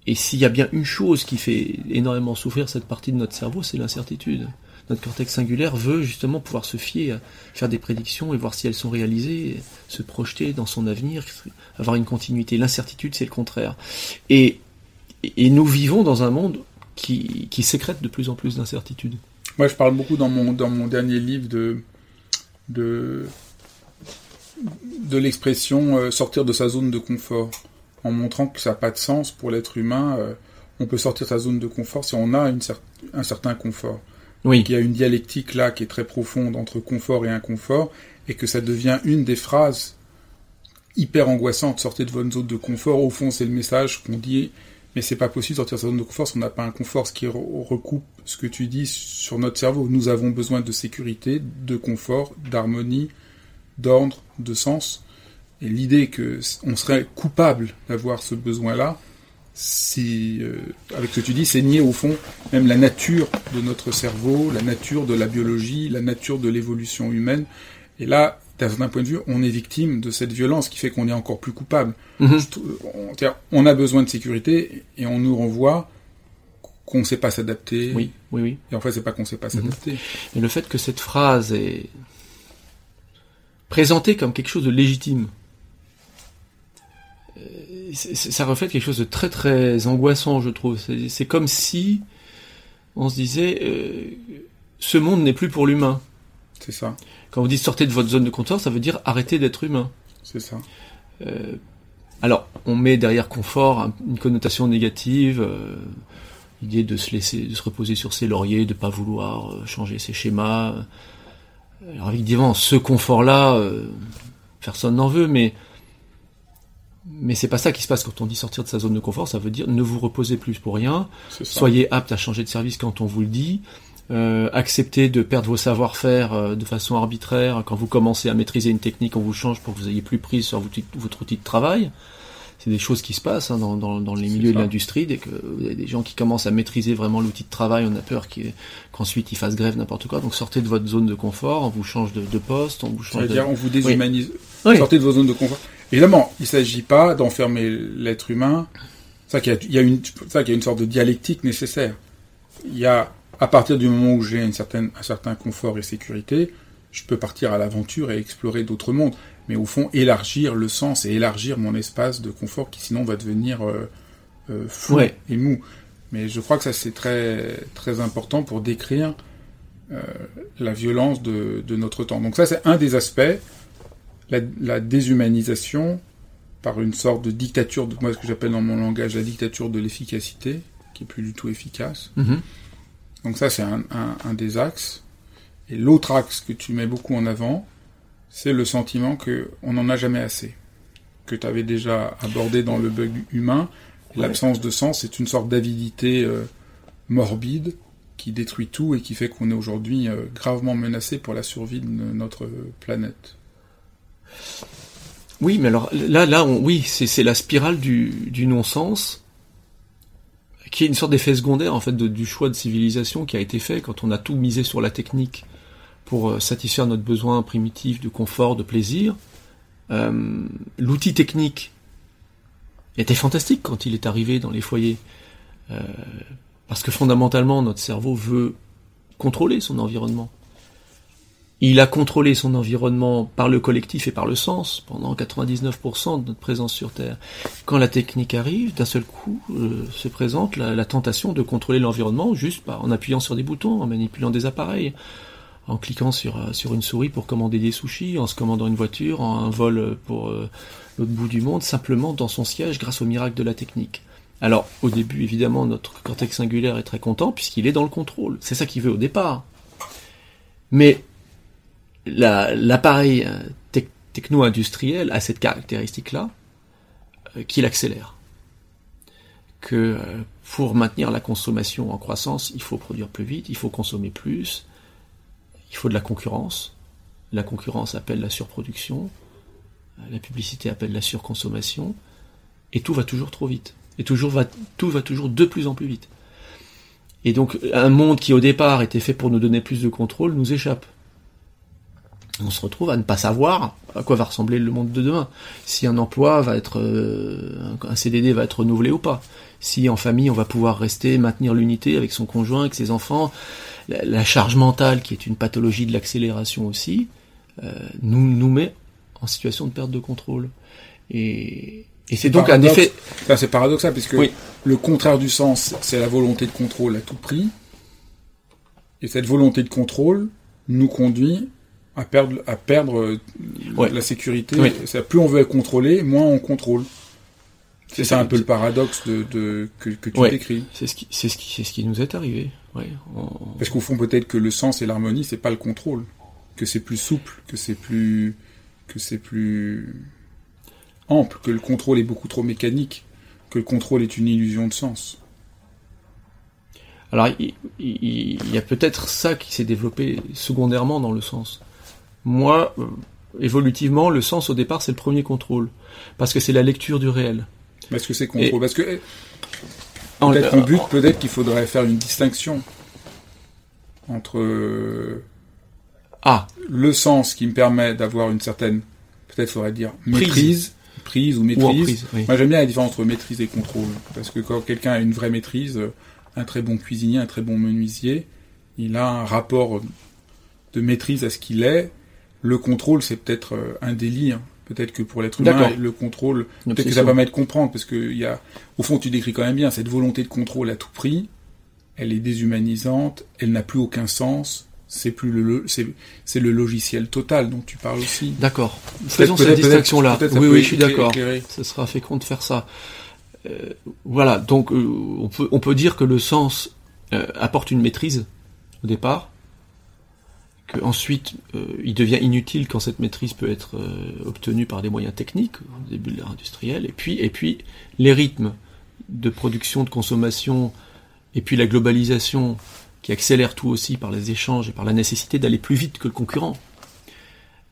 Speaker 2: et s'il y a bien une chose qui fait énormément souffrir cette partie de notre cerveau, c'est l'incertitude. Notre cortex singulaire veut justement pouvoir se fier, à faire des prédictions et voir si elles sont réalisées, se projeter dans son avenir, avoir une continuité. L'incertitude, c'est le contraire. Et, nous vivons dans un monde qui, qui sécrète de plus en plus d'incertitudes.
Speaker 1: Moi, je parle beaucoup dans mon, dans mon dernier livre de, de, de l'expression euh, sortir de sa zone de confort, en montrant que ça n'a pas de sens pour l'être humain. euh, on peut sortir de sa zone de confort si on a une cer- un certain confort.
Speaker 2: Oui.
Speaker 1: Il y a une dialectique là qui est très profonde entre confort et inconfort, et que ça devient une des phrases hyper angoissantes. Sortez de votre zone de confort. Au fond, c'est le message qu'on dit, mais c'est pas possible de sortir de sa zone de confort si on n'a pas un confort, ce qui recoupe ce que tu dis sur notre cerveau. Nous avons besoin de sécurité, de confort, d'harmonie, d'ordre, de sens. Et l'idée que on serait coupable d'avoir ce besoin-là, si, euh, avec ce que tu dis, c'est nier au fond même la nature de notre cerveau, la nature de la biologie, la nature de l'évolution humaine. Et là, d'un certain point de vue, on est victime de cette violence qui fait qu'on est encore plus coupable. Mhm. on, a besoin de sécurité et on nous renvoie qu'on ne sait pas s'adapter.
Speaker 2: Oui, oui, oui.
Speaker 1: Et en fait, c'est pas qu'on ne sait pas mhm. s'adapter.
Speaker 2: Et le fait que cette phrase est présentée comme quelque chose de légitime, ça reflète quelque chose de très très angoissant, je trouve. C'est comme si on se disait, euh, ce monde n'est plus pour l'humain.
Speaker 1: C'est ça.
Speaker 2: Quand vous dites sortez de votre zone de confort, ça veut dire arrêtez d'être humain.
Speaker 1: C'est ça.
Speaker 2: Euh, alors, on met derrière confort une connotation négative, euh, l'idée de se laisser, de se reposer sur ses lauriers, de pas vouloir changer ses schémas. Alors évidemment, ce confort-là, personne n'en veut, mais mais c'est pas ça qui se passe quand on dit sortir de sa zone de confort, ça veut dire ne vous reposez plus pour rien, soyez apte à changer de service quand on vous le dit, euh, acceptez de perdre vos savoir-faire euh, de façon arbitraire quand vous commencez à maîtriser une technique, on vous change pour que vous ayez plus prise sur votre outil de travail. C'est des choses qui se passent hein, dans, dans, dans, les milieux de l'industrie. Dès que vous avez des gens qui commencent à maîtriser vraiment l'outil de travail, on a peur qu'ensuite ils fassent grève n'importe quoi. Donc sortez de votre zone de confort, on vous change de, de poste, on vous change.
Speaker 1: de... dire on vous déshumanise. Sortez de vos zones de confort. Évidemment, il ne s'agit pas d'enfermer l'être humain. Ça qu'il y, a une, ça qu'il y a une sorte de dialectique nécessaire. Il y a, à partir du moment où j'ai une certaine, un certain confort et sécurité, je peux partir à l'aventure et explorer d'autres mondes. Mais au fond, élargir le sens et élargir mon espace de confort qui sinon va devenir euh, euh flou et mou. Mais je crois que ça c'est très très important pour décrire euh, la violence de, de notre temps. Donc ça c'est un des aspects la, déshumanisation par une sorte de dictature, de moi ce que j'appelle dans mon langage la dictature de l'efficacité, qui est plus du tout efficace. Mm-hmm. Donc ça c'est un, des axes. Et l'autre axe que tu mets beaucoup en avant, c'est le sentiment qu'on n'en a jamais assez, que tu avais déjà abordé dans le bug humain. L'absence de sens est une sorte d'avidité euh, morbide qui détruit tout et qui fait qu'on est aujourd'hui euh, gravement menacé pour la survie de notre planète.
Speaker 2: Oui, mais alors là, là, oui, c'est la spirale du, non-sens, qui est une sorte d'effet secondaire en fait du choix de civilisation qui a été fait quand on a tout misé sur la technique pour euh, satisfaire notre besoin primitif de confort, de plaisir. Euh, l'outil technique était fantastique quand il est arrivé dans les foyers, euh, parce que fondamentalement notre cerveau veut contrôler son environnement. Il a contrôlé son environnement par le collectif et par le sens pendant 99% de notre présence sur Terre. Quand la technique arrive, d'un seul coup euh, se présente la, tentation de contrôler l'environnement juste en appuyant sur des boutons, en manipulant des appareils, en cliquant sur, euh, sur une souris pour commander des sushis, en se commandant une voiture, en un vol pour euh, l'autre bout du monde, simplement dans son siège grâce au miracle de la technique. Alors, au début, évidemment, notre cortex singulaire est très content puisqu'il est dans le contrôle. C'est ça qu'il veut au départ. Mais l'appareil euh, techno-industriel a cette caractéristique-là euh, qu'il accélère. Que euh, pour maintenir la consommation en croissance, il faut produire plus vite, il faut consommer plus, il faut de la concurrence. La concurrence appelle la surproduction, la publicité appelle la surconsommation, et tout va toujours trop vite. Et toujours va, tout va toujours de plus en plus vite. Et donc un monde qui au départ était fait pour nous donner plus de contrôle nous échappe on se retrouve à ne pas savoir à quoi va ressembler le monde de demain. Si un emploi va être, euh, un CDD va être renouvelé ou pas. Si en famille on va pouvoir rester, maintenir l'unité avec son conjoint, avec ses enfants. La, charge mentale, qui est une pathologie de l'accélération aussi, euh, nous, nous met en situation de perte de contrôle. Et, c'est donc un effet.
Speaker 1: c'est paradoxal, puisque le contraire du sens, c'est la volonté de contrôle à tout prix. Et cette volonté de contrôle nous conduit à perdre, à perdre euh, la sécurité. Plus on veut être contrôlé, moins on contrôle. C'est ça un peu le paradoxe de, de que, que, tu décris.
Speaker 2: C'est ce qui, c'est ce qui, c'est ce qui nous est arrivé. Ouais.
Speaker 1: Parce qu'au fond, peut-être que le sens et l'harmonie, c'est pas le contrôle. que c'est plus souple, que c'est plus, que c'est plus ample, que le contrôle est beaucoup trop mécanique, que le contrôle est une illusion de sens.
Speaker 2: Alors, il, y a peut-être ça qui s'est développé secondairement dans le sens. Moi, euh, évolutivement, le sens au départ, c'est le premier contrôle, parce que c'est la lecture du réel.
Speaker 1: Parce que c'est contrôle, parce que eh, peut-être qu'on but, peut-être qu'il faudrait faire une distinction entre
Speaker 2: ah.
Speaker 1: le sens qui me permet d'avoir une certaine, peut-être faudrait dire maîtrise, prise, ou maîtrise. Moi j'aime bien la différence entre maîtrise et contrôle, parce que quand quelqu'un a une vraie maîtrise, un très bon cuisinier, un très bon menuisier, il a un rapport de maîtrise à ce qu'il est. Le contrôle, c'est peut-être euh, un délire. Peut-être que pour l'être humain, le contrôle, peut-être que ça va m'être comprendre, parce que y a, au fond, tu décris quand même bien cette volonté de contrôle à tout prix. Elle est déshumanisante, elle n'a plus aucun sens. C'est plus le, c'est le logiciel total dont tu parles aussi.
Speaker 2: D'accord. Faisons cette distinction-là. Oui, oui, je suis d'accord. Ce sera fécond de faire ça. Euh, voilà, donc euh, on, peut, on peut dire que le sens euh, apporte une maîtrise au départ, que ensuite il devient inutile quand cette maîtrise peut être obtenue par des moyens techniques au début de l'ère industrielle, et puis, et puis les rythmes de production, de consommation, et puis la globalisation qui accélère tout aussi par les échanges et par la nécessité d'aller plus vite que le concurrent,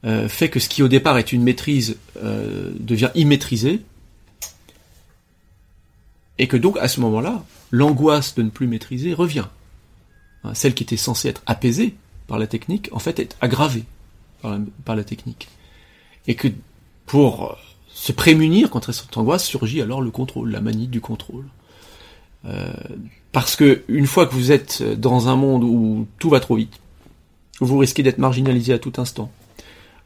Speaker 2: fait que ce qui au départ est une maîtrise devient immaîtrisé, et que donc, à ce moment-là, l'angoisse de ne plus maîtriser revient. Hein, celle qui était censée être apaisée par la technique, en fait, est aggravée par la, technique. Et que pour se prémunir contre cette angoisse, surgit alors le contrôle, la manie du contrôle. Euh, parce que une fois que vous êtes dans un monde où tout va trop vite, où vous risquez d'être marginalisé à tout instant,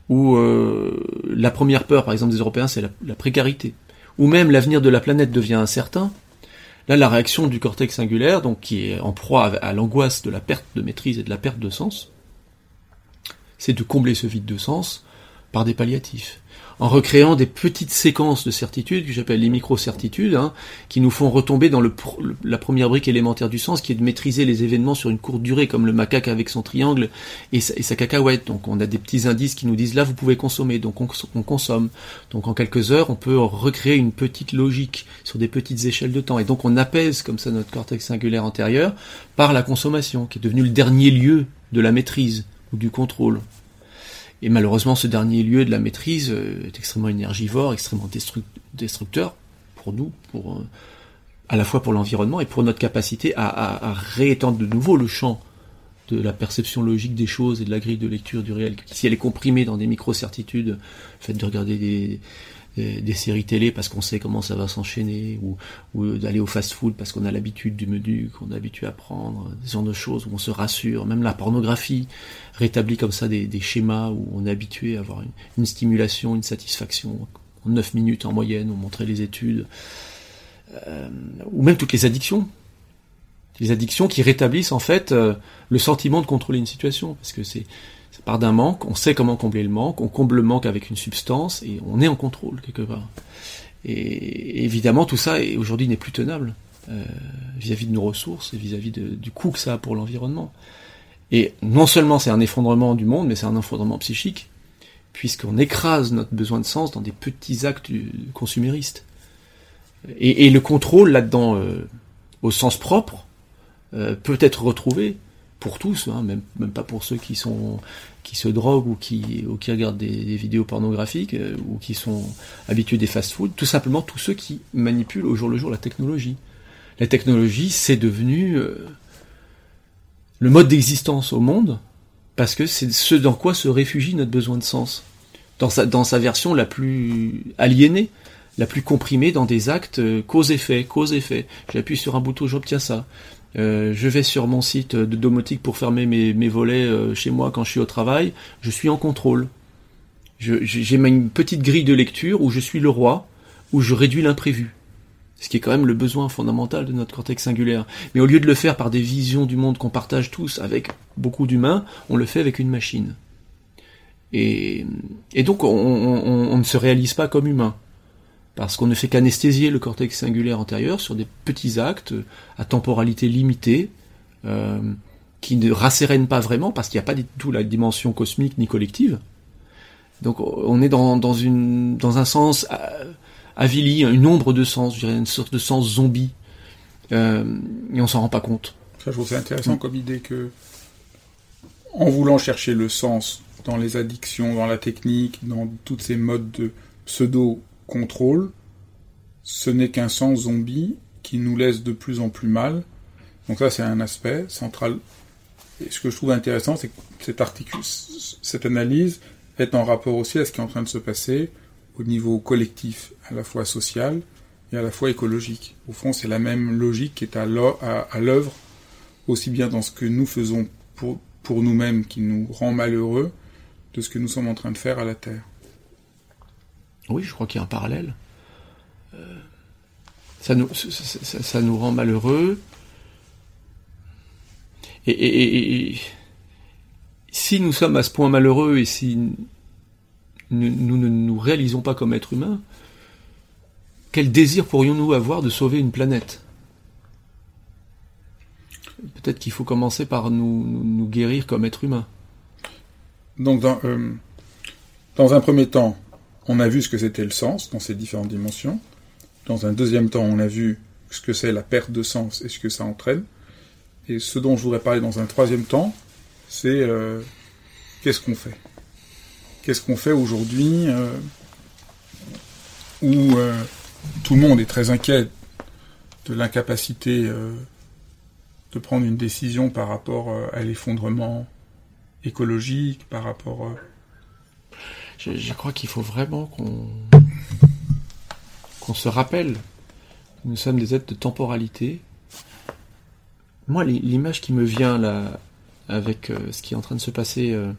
Speaker 2: où euh, la première peur, par exemple, des Européens, c'est la précarité, ou même l'avenir de la planète devient incertain, là la réaction du cortex singulaire, donc qui est en proie à l'angoisse de la perte de maîtrise et de la perte de sens, c'est de combler ce vide de sens par des palliatifs en recréant des petites séquences de certitudes que j'appelle les micro-certitudes, hein, qui nous font retomber dans le, la première brique élémentaire du sens, qui est de maîtriser les événements sur une courte durée, comme le macaque avec son triangle et sa, cacahuète. Donc on a des petits indices qui nous disent là vous pouvez consommer, donc on, on, consomme. Donc en quelques heures on peut recréer une petite logique sur des petites échelles de temps, et donc on apaise comme ça notre cortex singulaire antérieur par la consommation, qui est devenu le dernier lieu de la maîtrise ou du contrôle. Et malheureusement, ce dernier lieu de la maîtrise euh, est extrêmement énergivore, extrêmement destructeur pour nous, pour euh, à la fois pour l'environnement et pour notre capacité à, réétendre de nouveau le champ de la perception logique des choses et de la grille de lecture du réel. Si elle est comprimée dans des micro-certitudes, le fait de regarder des, des, séries télé parce qu'on sait comment ça va s'enchaîner, ou, d'aller au fast-food parce qu'on a l'habitude du menu, qu'on est habitué à prendre, des genre de choses où on se rassure, même la pornographie rétablit comme ça des, schémas où on est habitué à avoir une, stimulation, une satisfaction en 9 minutes en moyenne, on montrait les études, euh, ou même toutes les addictions, les addictions qui rétablissent en fait euh, le sentiment de contrôler une situation, parce que c'est part d'un manque, on sait comment combler le manque, on comble le manque avec une substance et on est en contrôle quelque part. Et évidemment, tout ça aujourd'hui n'est plus tenable euh, vis-à-vis de nos ressources et vis-à-vis du coût que ça a pour l'environnement. Et non seulement c'est un effondrement du monde, mais c'est un effondrement psychique, puisqu'on écrase notre besoin de sens dans des petits actes consuméristes. Et, le contrôle là-dedans, euh, au sens propre, euh, peut être retrouvé pour tous, hein, même, même pas pour ceux qui sont qui se droguent ou qui, regardent des, vidéos pornographiques euh, ou qui sont habitués des fast-food, tout simplement tous ceux qui manipulent au jour le jour la technologie. La technologie, c'est devenu euh, le mode d'existence au monde parce que c'est ce dans quoi se réfugie notre besoin de sens. Dans sa, dans sa version la plus aliénée, la plus comprimée dans des actes euh, cause-effet, cause-effet. J'appuie sur un bouton, j'obtiens ça. Euh, je vais sur mon site de domotique pour fermer mes, volets euh, chez moi quand je suis au travail, je suis en contrôle. J'ai une petite grille de lecture où je suis le roi, où je réduis l'imprévu. Ce qui est quand même le besoin fondamental de notre cortex singulaire. Mais au lieu de le faire par des visions du monde qu'on partage tous avec beaucoup d'humains, on le fait avec une machine. Et, et donc on, on, on ne se réalise pas comme humain parce qu'on ne fait qu'anesthésier le cortex singulaire antérieur sur des petits actes à temporalité limitée, euh, qui ne rassérénent pas vraiment parce qu'il n'y a pas du tout la dimension cosmique ni collective. Donc on est dans, un sens avili, une ombre de sens, une sorte de sens zombie. Euh, et on s'en rend pas compte.
Speaker 1: Ça, je trouve c'est intéressant comme idée que, en voulant chercher le sens dans les addictions, dans la technique, dans toutes ces modes de pseudo-contrôle, ce n'est qu'un sens zombie qui nous laisse de plus en plus mal. Donc ça, c'est un aspect central. Et ce que je trouve intéressant, c'est que cette, cette analyse est en rapport aussi à ce qui est en train de se passer au niveau collectif, à la fois social et à la fois écologique. Au fond, c'est la même logique qui est à l'œuvre, aussi bien dans ce que nous faisons pour, pour nous-mêmes, qui nous rend malheureux, de ce que nous sommes en train de faire à la Terre.
Speaker 2: Oui, je crois qu'il y a un parallèle. Euh, ça, nous, ça, nous rend malheureux. Et, si nous sommes à ce point malheureux et si nous, ne nous réalisons pas comme êtres humains, quel désir pourrions-nous avoir de sauver une planète? Peut-être qu'il faut commencer par nous, guérir comme êtres humains.
Speaker 1: Donc, dans, euh, dans un premier temps, on a vu ce que c'était le sens dans ces différentes dimensions. Dans un deuxième temps, on a vu ce que c'est la perte de sens et ce que ça entraîne. Et ce dont je voudrais parler dans un troisième temps, c'est euh, qu'est-ce qu'on fait? Qu'est-ce qu'on fait aujourd'hui euh, où euh, tout le monde est très inquiet de l'incapacité de prendre une décision par rapport à l'effondrement écologique, par rapport...
Speaker 2: Je, crois qu'il faut vraiment qu'on qu'on se rappelle que nous sommes des êtres de temporalité. Moi, l'image qui me vient là, avec euh, ce qui est en train de se passer euh,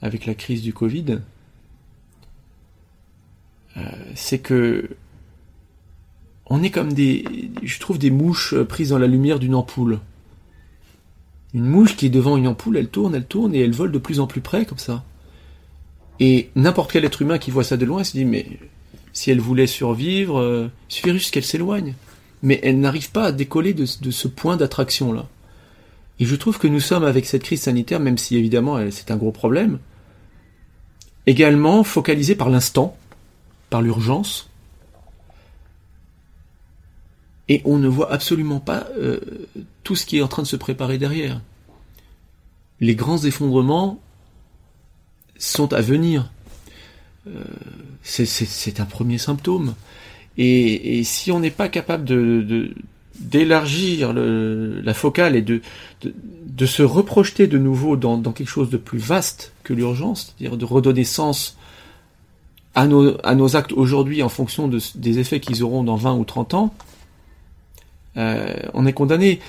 Speaker 2: avec la crise du Covid, euh, c'est que on est comme des, je trouve des mouches prises dans la lumière d'une ampoule. Une mouche qui est devant une ampoule, elle tourne, elle tourne et elle vole de plus en plus près comme ça. Et n'importe quel être humain qui voit ça de loin se dit mais si elle voulait survivre, il suffirait juste qu'elle s'éloigne. Mais elle n'arrive pas à décoller de ce point d'attraction là. Et je trouve que nous sommes avec cette crise sanitaire, même si évidemment c'est un gros problème, également focalisés par l'instant, par l'urgence, et on ne voit absolument pas euh, tout ce qui est en train de se préparer derrière. Les grands effondrements sont à venir. Euh, c'est un premier symptôme. Et, si on n'est pas capable de, d'élargir la focale et de, de, se reprojeter de nouveau dans, quelque chose de plus vaste que l'urgence, c'est-à-dire de redonner sens à nos, à nos actes aujourd'hui en fonction des effets qu'ils auront dans 20 ou 30 ans, euh, on est condamné.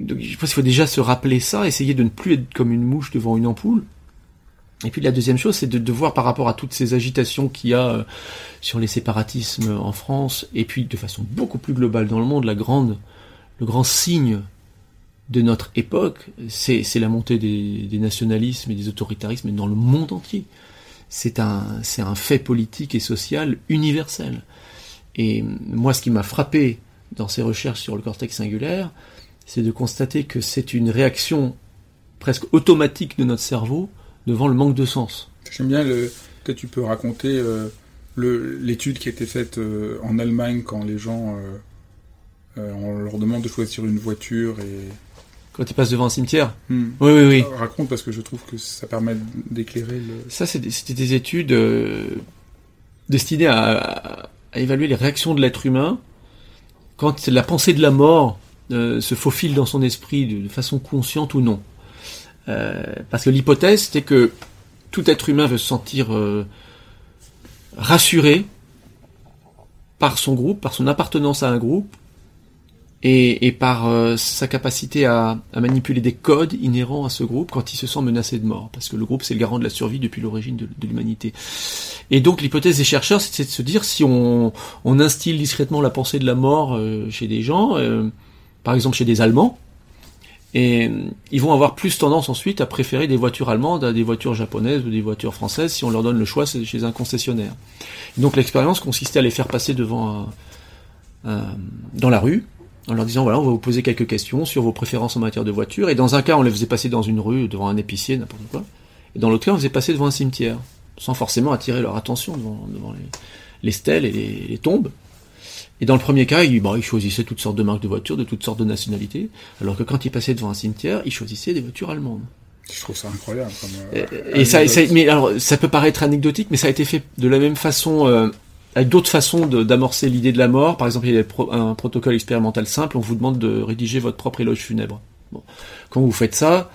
Speaker 2: Je pense qu'il faut déjà se rappeler ça, essayer de ne plus être comme une mouche devant une ampoule, et puis la deuxième chose, c'est de, voir par rapport à toutes ces agitations qu'il y a euh, sur les séparatismes en France, et puis de façon beaucoup plus globale dans le monde, le grand signe de notre époque, c'est la montée des, nationalismes et des autoritarismes dans le monde entier. C'est un, un fait politique et social universel. Et moi, ce qui m'a frappé dans ces recherches sur le cortex singulaire, c'est de constater que c'est une réaction presque automatique de notre cerveau devant le manque de sens.
Speaker 1: J'aime bien le. Peut-être tu peux raconter euh, l'étude qui a été faite euh, en Allemagne quand les gens. Euh, on leur demande de choisir une voiture et.
Speaker 2: Quand ils passent devant un cimetière
Speaker 1: hmm.
Speaker 2: Oui, oui, oui.
Speaker 1: Raconte parce que je trouve que ça permet d'éclairer le.
Speaker 2: Ça, c'était des études destinées à, évaluer les réactions de l'être humain quand la pensée de la mort se faufile dans son esprit de façon consciente ou non. Euh, parce que l'hypothèse, c'était que tout être humain veut se sentir euh, rassuré par son groupe, par son appartenance à un groupe, et, par euh, sa capacité à, manipuler des codes inhérents à ce groupe quand il se sent menacé de mort, parce que le groupe c'est le garant de la survie depuis l'origine de, l'humanité. Et donc l'hypothèse des chercheurs, c'est de se dire si on, on, instille discrètement la pensée de la mort chez des gens, par exemple chez des Allemands, et euh, ils vont avoir plus tendance ensuite à préférer des voitures allemandes à des voitures japonaises ou des voitures françaises si on leur donne le choix chez un concessionnaire. donc l'expérience consistait à les faire passer devant un, dans la rue en leur disant voilà, on va vous poser quelques questions sur vos préférences en matière de voiture. Et dans un cas, on les faisait passer dans une rue, devant un épicier, n'importe quoi. Et dans l'autre cas, on les faisait passer devant un cimetière, sans forcément attirer leur attention devant, devant les, les, stèles et les, tombes. Et dans le premier cas, ils, bon, ils choisissaient toutes sortes de marques de voitures, de toutes sortes de nationalités, alors que quand ils passaient devant un cimetière, ils choisissaient des voitures allemandes.
Speaker 1: Je trouve ça incroyable. Comme,
Speaker 2: euh, et, et ça, ça, mais alors, ça peut paraître anecdotique, mais ça a été fait de la même façon. Euh, avec d'autres façons d'amorcer l'idée de la mort. Par exemple, il y a un protocole expérimental simple, on vous demande de rédiger votre propre éloge funèbre. Bon. Quand vous faites ça,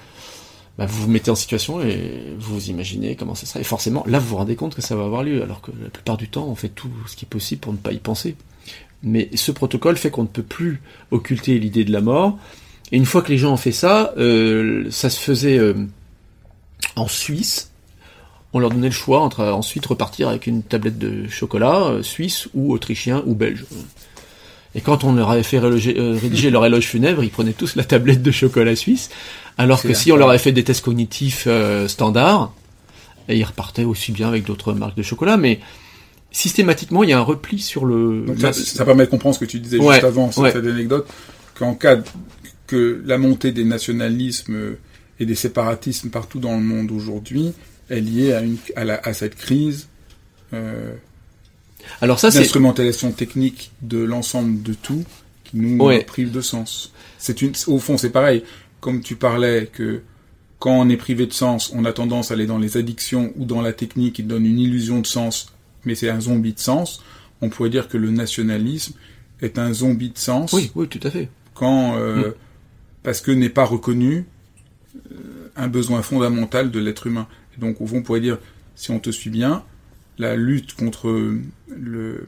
Speaker 2: bah, vous vous mettez en situation et vous imaginez comment ça sera. Et forcément, là, vous vous rendez compte que ça va avoir lieu, alors que la plupart du temps, on fait tout ce qui est possible pour ne pas y penser. Mais ce protocole fait qu'on ne peut plus occulter l'idée de la mort. Et une fois que les gens ont fait ça, euh, ça se faisait euh, en Suisse, on leur donnait le choix entre euh, ensuite repartir avec une tablette de chocolat euh, suisse ou autrichien ou belge. Et quand on leur avait fait euh, rédiger leur éloge funèbre, ils prenaient tous la tablette de chocolat suisse, alors que si on leur avait fait des tests cognitifs standards, et ils repartaient aussi bien avec d'autres marques de chocolat, mais systématiquement, il y a un repli sur le...
Speaker 1: Donc ça, ça permet de comprendre ce que tu disais juste avant, cette anecdote, qu'en cas que la montée des nationalismes et des séparatismes partout dans le monde aujourd'hui, est liée à, une, à, la, à cette crise euh,
Speaker 2: Alors ça,
Speaker 1: d'instrumentalisation technique de l'ensemble de tout qui nous ouais. prive de sens. C'est une, au fond, c'est pareil. Comme tu parlais que quand on est privé de sens, on a tendance à aller dans les addictions ou dans la technique qui donne une illusion de sens, mais c'est un zombie de sens. On pourrait dire que le nationalisme est un zombie de sens.
Speaker 2: Oui, oui, tout à fait.
Speaker 1: Quand euh, mm. parce que n'est pas reconnu euh, un besoin fondamental de l'être humain. Donc on pourrait dire, si on te suit bien, la lutte contre le,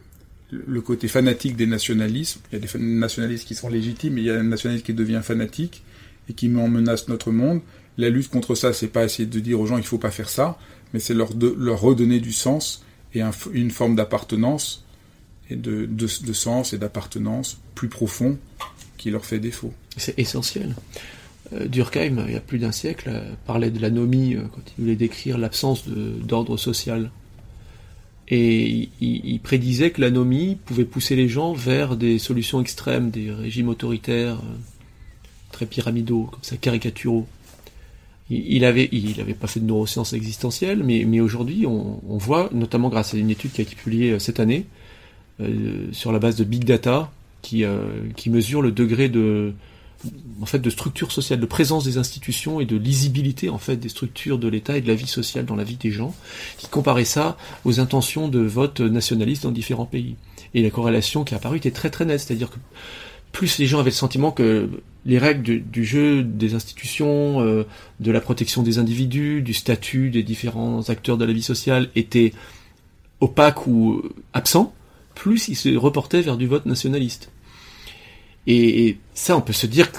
Speaker 1: le côté fanatique des nationalismes, il y a des nationalistes qui sont légitimes, mais il y a un nationalisme qui devient fanatique et qui met en menace notre monde. La lutte contre ça, c'est pas essayer de dire aux gens il faut pas faire ça, mais c'est leur, de, leur redonner du sens et un, une forme d'appartenance et de, de, sens et d'appartenance plus profond qui leur fait défaut.
Speaker 2: C'est essentiel. Euh, Durkheim, il y a plus d'un siècle, euh, parlait de l'anomie euh, quand il voulait décrire l'absence d'ordre social. Et il, il prédisait que l'anomie pouvait pousser les gens vers des solutions extrêmes, des régimes autoritaires très pyramidaux, comme ça, caricaturaux. Il avait, il avait pas fait de neurosciences existentielles, mais, mais aujourd'hui, on, on, voit, notamment grâce à une étude qui a été publiée cette année, euh, sur la base de big data, qui, euh, qui mesure le degré de, en fait de structure sociale, de présence des institutions et de lisibilité en fait des structures de l'État et de la vie sociale dans la vie des gens, qui comparait ça aux intentions de vote nationaliste dans différents pays. Et la corrélation qui est apparue était très très nette, c'est-à-dire que plus les gens avaient le sentiment que les règles du, jeu des institutions, euh, de la protection des individus, du statut des différents acteurs de la vie sociale étaient opaques ou absents, plus ils se reportaient vers du vote nationaliste. Et, ça, on peut se dire,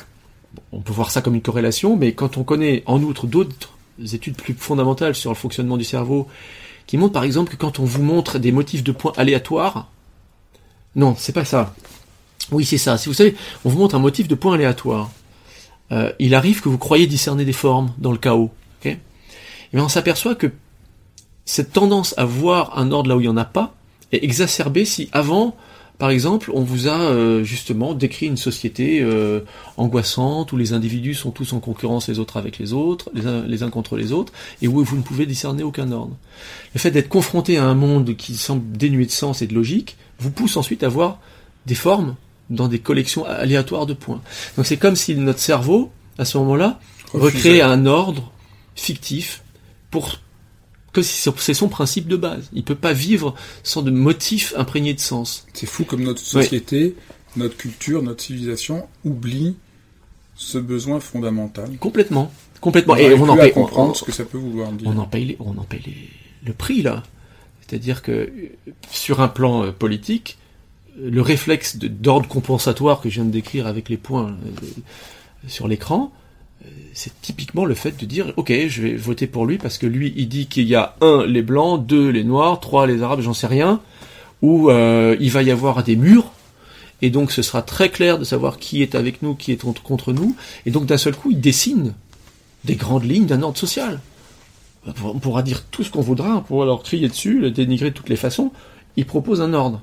Speaker 2: on peut voir ça comme une corrélation, mais quand on connaît en outre d'autres études plus fondamentales sur le fonctionnement du cerveau, qui montrent par exemple que quand on vous montre des motifs de points aléatoires, non, c'est pas ça. Oui, c'est ça. Si vous savez, on vous montre un motif de points aléatoires, euh, il arrive que vous croyez discerner des formes dans le chaos. Okay et on s'aperçoit que cette tendance à voir un ordre là où il n'y en a pas est exacerbée si avant par exemple, on vous a euh, justement décrit une société euh, angoissante où les individus sont tous en concurrence les autres avec les autres, les uns contre les autres, et où vous ne pouvez discerner aucun ordre. Le fait d'être confronté à un monde qui semble dénué de sens et de logique vous pousse ensuite à voir des formes dans des collections aléatoires de points. Donc c'est comme si notre cerveau, à ce moment-là, recréait un ordre fictif pour que c'est son principe de base. Il peut pas vivre sans de motifs imprégnés de sens.
Speaker 1: C'est fou comme notre société, notre culture, notre civilisation oublie ce besoin fondamental.
Speaker 2: Complètement, complètement.
Speaker 1: et on en paye comprendre ce que ça peut vouloir dire.
Speaker 2: On en paye, on en paye le prix là. C'est-à-dire que sur un plan euh, politique, le réflexe d'ordre compensatoire que je viens de décrire avec les points euh, sur l'écran, c'est typiquement le fait de dire ok je vais voter pour lui parce que lui il dit qu'il y a un les blancs, deux les noirs, trois les arabes, j'en sais rien, ou euh, il va y avoir des murs et donc ce sera très clair de savoir qui est avec nous, qui est contre nous, et donc d'un seul coup il dessine des grandes lignes d'un ordre social. On pourra dire tout ce qu'on voudra, on pourra leur crier dessus, le dénigrer de toutes les façons, il propose un ordre.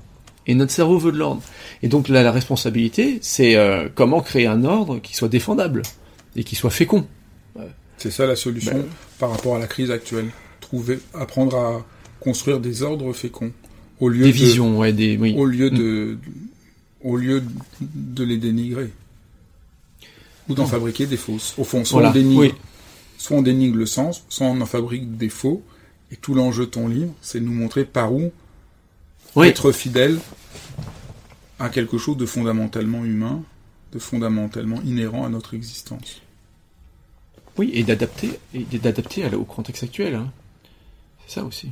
Speaker 2: Et notre cerveau veut de l'ordre. Et donc là, la responsabilité, c'est euh, comment créer un ordre qui soit défendable et qui soit fécond.
Speaker 1: C'est ça la solution ben, par rapport à la crise actuelle. Trouver, apprendre à construire des ordres féconds
Speaker 2: au lieu des de, visions, ouais, des, oui.
Speaker 1: au lieu de, au lieu de les dénigrer ou d'en fabriquer des fausses. Au fond, soit on dénigre, soit on dénigre le sens, soit on en fabrique des faux. Et tout l'enjeu de ton livre, c'est de nous montrer par où être fidèle à quelque chose de fondamentalement humain, de fondamentalement inhérent à notre existence.
Speaker 2: Oui, et d'adapter, et d'adapter au contexte actuel. Hein. C'est ça aussi.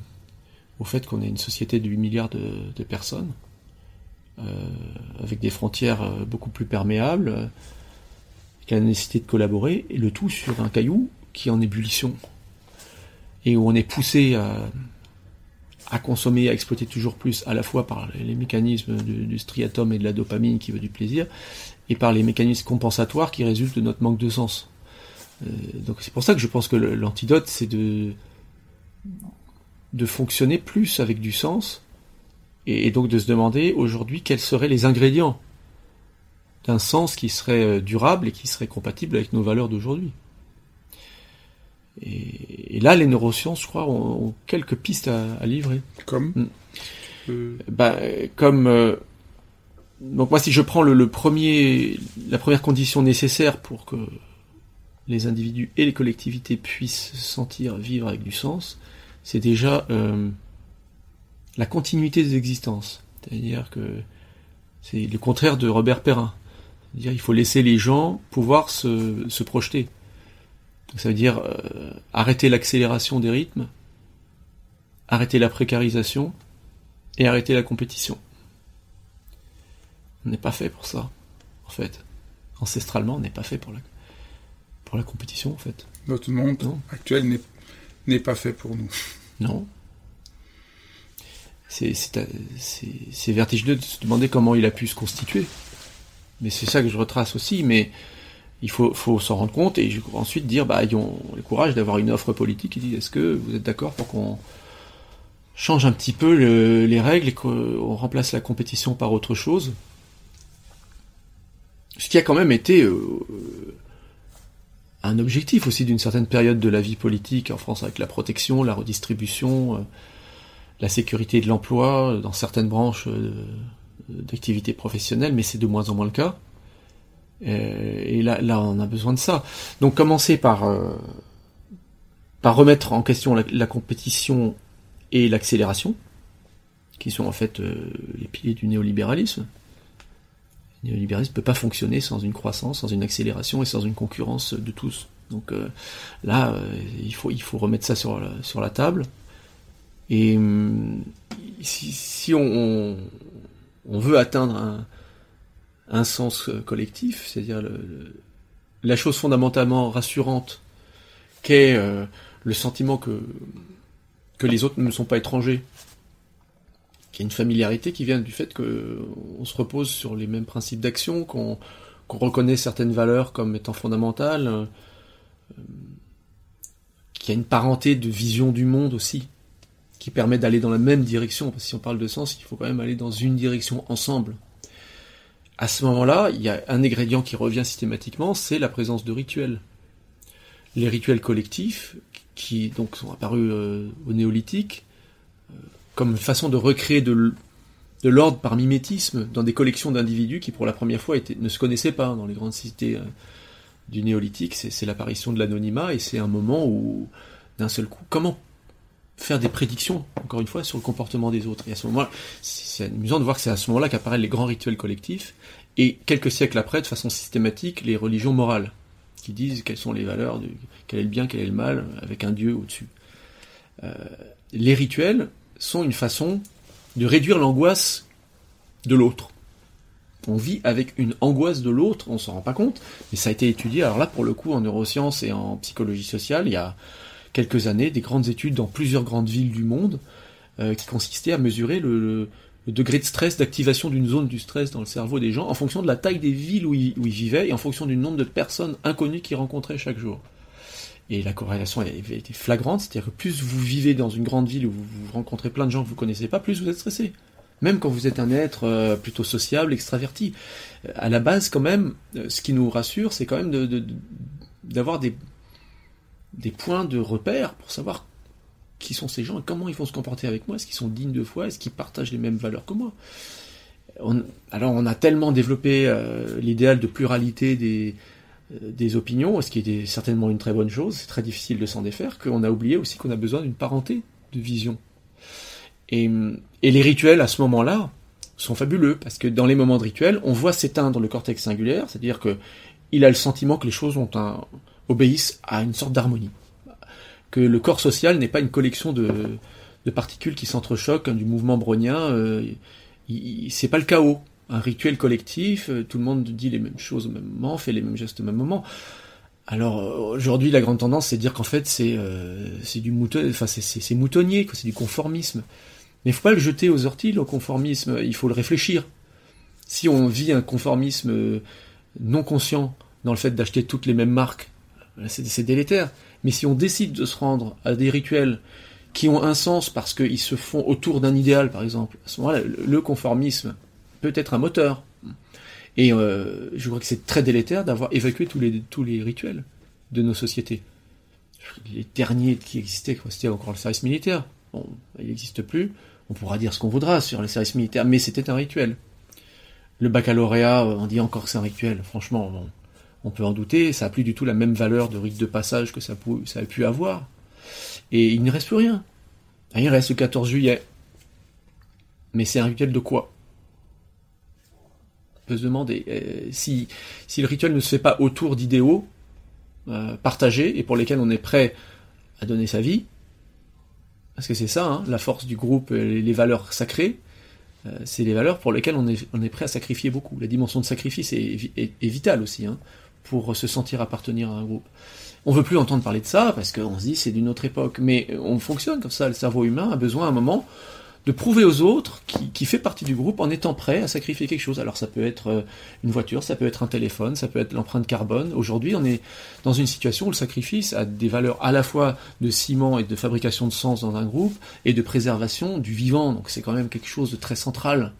Speaker 2: Au fait qu'on est une société de 8 milliards de, personnes, euh, avec des frontières euh, beaucoup plus perméables, euh, qui a la nécessité de collaborer, et le tout sur un caillou qui est en ébullition, et où on est poussé à, à consommer, à exploiter toujours plus, à la fois par les mécanismes du, striatum et de la dopamine qui veut du plaisir, et par les mécanismes compensatoires qui résultent de notre manque de sens. Euh, donc c'est pour ça que je pense que l'antidote, c'est de, de fonctionner plus avec du sens, et, donc de se demander aujourd'hui quels seraient les ingrédients d'un sens qui serait euh, durable et qui serait compatible avec nos valeurs d'aujourd'hui. Et, là, les neurosciences, je crois, ont, quelques pistes à, livrer.
Speaker 1: Comme mm.
Speaker 2: euh... bah, Comme... Euh, donc moi, si je prends le, premier, la première condition nécessaire pour que les individus et les collectivités puissent se sentir vivre avec du sens, c'est déjà euh, la continuité des existences. C'est-à-dire que c'est le contraire de Robert Perrin. C'est-à-dire il faut laisser les gens pouvoir se, se projeter ça veut dire euh, arrêter l'accélération des rythmes, arrêter la précarisation et arrêter la compétition. On n'est pas fait pour ça, en fait. Ancestralement, on n'est pas fait pour la, pour la compétition, en fait.
Speaker 1: Notre monde actuel n'est pas fait pour nous.
Speaker 2: Non. C'est vertigineux de se demander comment il a pu se constituer. Mais c'est ça que je retrace aussi. Mais il faut, s'en rendre compte et ensuite dire, bah, ayons le courage d'avoir une offre politique qui dit, est-ce que vous êtes d'accord pour qu'on change un petit peu les règles et qu'on remplace la compétition par autre chose? Ce qui a quand même été euh, un objectif aussi d'une certaine période de la vie politique en France avec la protection, la redistribution, euh, la sécurité de l'emploi dans certaines branches euh, d'activité professionnelle, mais c'est de moins en moins le cas. Euh, et là, on a besoin de ça. Donc commencer par, euh, par remettre en question la, compétition et l'accélération, qui sont en fait euh, les piliers du néolibéralisme. Le néolibéralisme ne peut pas fonctionner sans une croissance, sans une accélération et sans une concurrence de tous. Donc là, il, faut, il faut remettre ça sur la, sur la table. Et hum, si, on, veut atteindre un, un sens euh, collectif, c'est-à-dire la chose fondamentalement rassurante qu'est euh, le sentiment que, que les autres ne sont pas étrangers, qu'il y a une familiarité qui vient du fait qu'on se repose sur les mêmes principes d'action, qu'on reconnaît certaines valeurs comme étant fondamentales, euh, qu'il y a une parenté de vision du monde aussi, qui permet d'aller dans la même direction, parce que si on parle de sens, il faut quand même aller dans une direction ensemble à ce moment-là, il y a un ingrédient qui revient systématiquement, c'est la présence de rituels. Les rituels collectifs, qui donc sont apparus euh, au néolithique, euh, comme façon de recréer de, l'ordre par mimétisme dans des collections d'individus qui pour la première fois ne se connaissaient pas dans les grandes cités euh, du néolithique. C'est l'apparition de l'anonymat et c'est un moment où, d'un seul coup, comment faire des prédictions, encore une fois, sur le comportement des autres. Et à ce moment-là, c'est amusant de voir que c'est à ce moment-là qu'apparaissent les grands rituels collectifs, et quelques siècles après, de façon systématique, les religions morales, qui disent quelles sont les valeurs, quel est le bien, quel est le mal, avec un dieu au-dessus. Euh, les rituels sont une façon de réduire l'angoisse de l'autre. On vit avec une angoisse de l'autre, on s'en rend pas compte, mais ça a été étudié. Alors là, pour le coup, en neurosciences et en psychologie sociale, il y a quelques années des grandes études dans plusieurs grandes villes du monde euh, qui consistaient à mesurer le, degré de stress, d'activation d'une zone du stress dans le cerveau des gens en fonction de la taille des villes où ils, vivaient et en fonction du nombre de personnes inconnues qu'ils rencontraient chaque jour. Et la corrélation avait été flagrante, c'est-à-dire que plus vous vivez dans une grande ville où vous, rencontrez plein de gens que vous connaissez pas, plus vous êtes stressé. même quand vous êtes un être euh, plutôt sociable, extraverti. À la base, quand même, ce qui nous rassure, c'est quand même d'avoir de, des, des points de repère pour savoir qui sont ces gens et comment ils vont se comporter avec moi, est-ce qu'ils sont dignes de foi, est-ce qu'ils partagent les mêmes valeurs que moi? alors on a tellement développé l'idéal de pluralité des, des opinions, ce qui est certainement une très bonne chose, c'est très difficile de s'en défaire, qu'on a oublié aussi qu'on a besoin d'une parenté de vision. Et, les rituels, à ce moment-là, sont fabuleux, parce que dans les moments de rituel, on voit s'éteindre le cortex singulaire, c'est-à-dire que il a le sentiment que les choses ont un, obéissent à une sorte d'harmonie. Que le corps social n'est pas une collection de, particules qui s'entrechoquent, hein, du mouvement brownien, euh, c'est pas le chaos. Un rituel collectif, euh, tout le monde dit les mêmes choses au même moment, fait les mêmes gestes au même moment. Alors aujourd'hui, la grande tendance, c'est de dire qu'en fait, c'est euh, du mouton, enfin c'est moutonnier, c'est du conformisme. Mais il faut pas le jeter aux orties, le conformisme. Il faut le réfléchir. Si on vit un conformisme euh, non conscient dans le fait d'acheter toutes les mêmes marques, c'est délétère. Mais si on décide de se rendre à des rituels qui ont un sens parce qu'ils se font autour d'un idéal, par exemple, à ce moment-là, le conformisme peut être un moteur. Et euh, je crois que c'est très délétère d'avoir évacué tous les, rituels de nos sociétés. Les derniers qui existaient, c'était encore le service militaire. Bon, il n'existe plus. On pourra dire ce qu'on voudra sur le service militaire, mais c'était un rituel. Le baccalauréat, on dit encore que c'est un rituel. Franchement, on peut en douter. Ça n'a plus du tout la même valeur de rite de passage que ça, ça a pu avoir. Et il ne reste plus rien. Il reste le 14 juillet. Mais c'est un rituel de quoi? Peut se demander euh, si, si le rituel ne se fait pas autour d'idéaux euh, partagés et pour lesquels on est prêt à donner sa vie, parce que c'est ça, hein, la force du groupe, les, valeurs sacrées, euh, c'est les valeurs pour lesquelles on est, on prêt à sacrifier beaucoup. La dimension de sacrifice est, est, vitale aussi, hein, pour se sentir appartenir à un groupe. On veut plus entendre parler de ça, parce qu'on se dit c'est d'une autre époque, mais on fonctionne comme ça, le cerveau humain a besoin à un moment de prouver aux autres qui, fait partie du groupe en étant prêt à sacrifier quelque chose. Alors ça peut être euh, une voiture, ça peut être un téléphone, ça peut être l'empreinte carbone. Aujourd'hui, on est dans une situation où le sacrifice a des valeurs à la fois de ciment et de fabrication de sens dans un groupe et de préservation du vivant. Donc c'est quand même quelque chose de très central.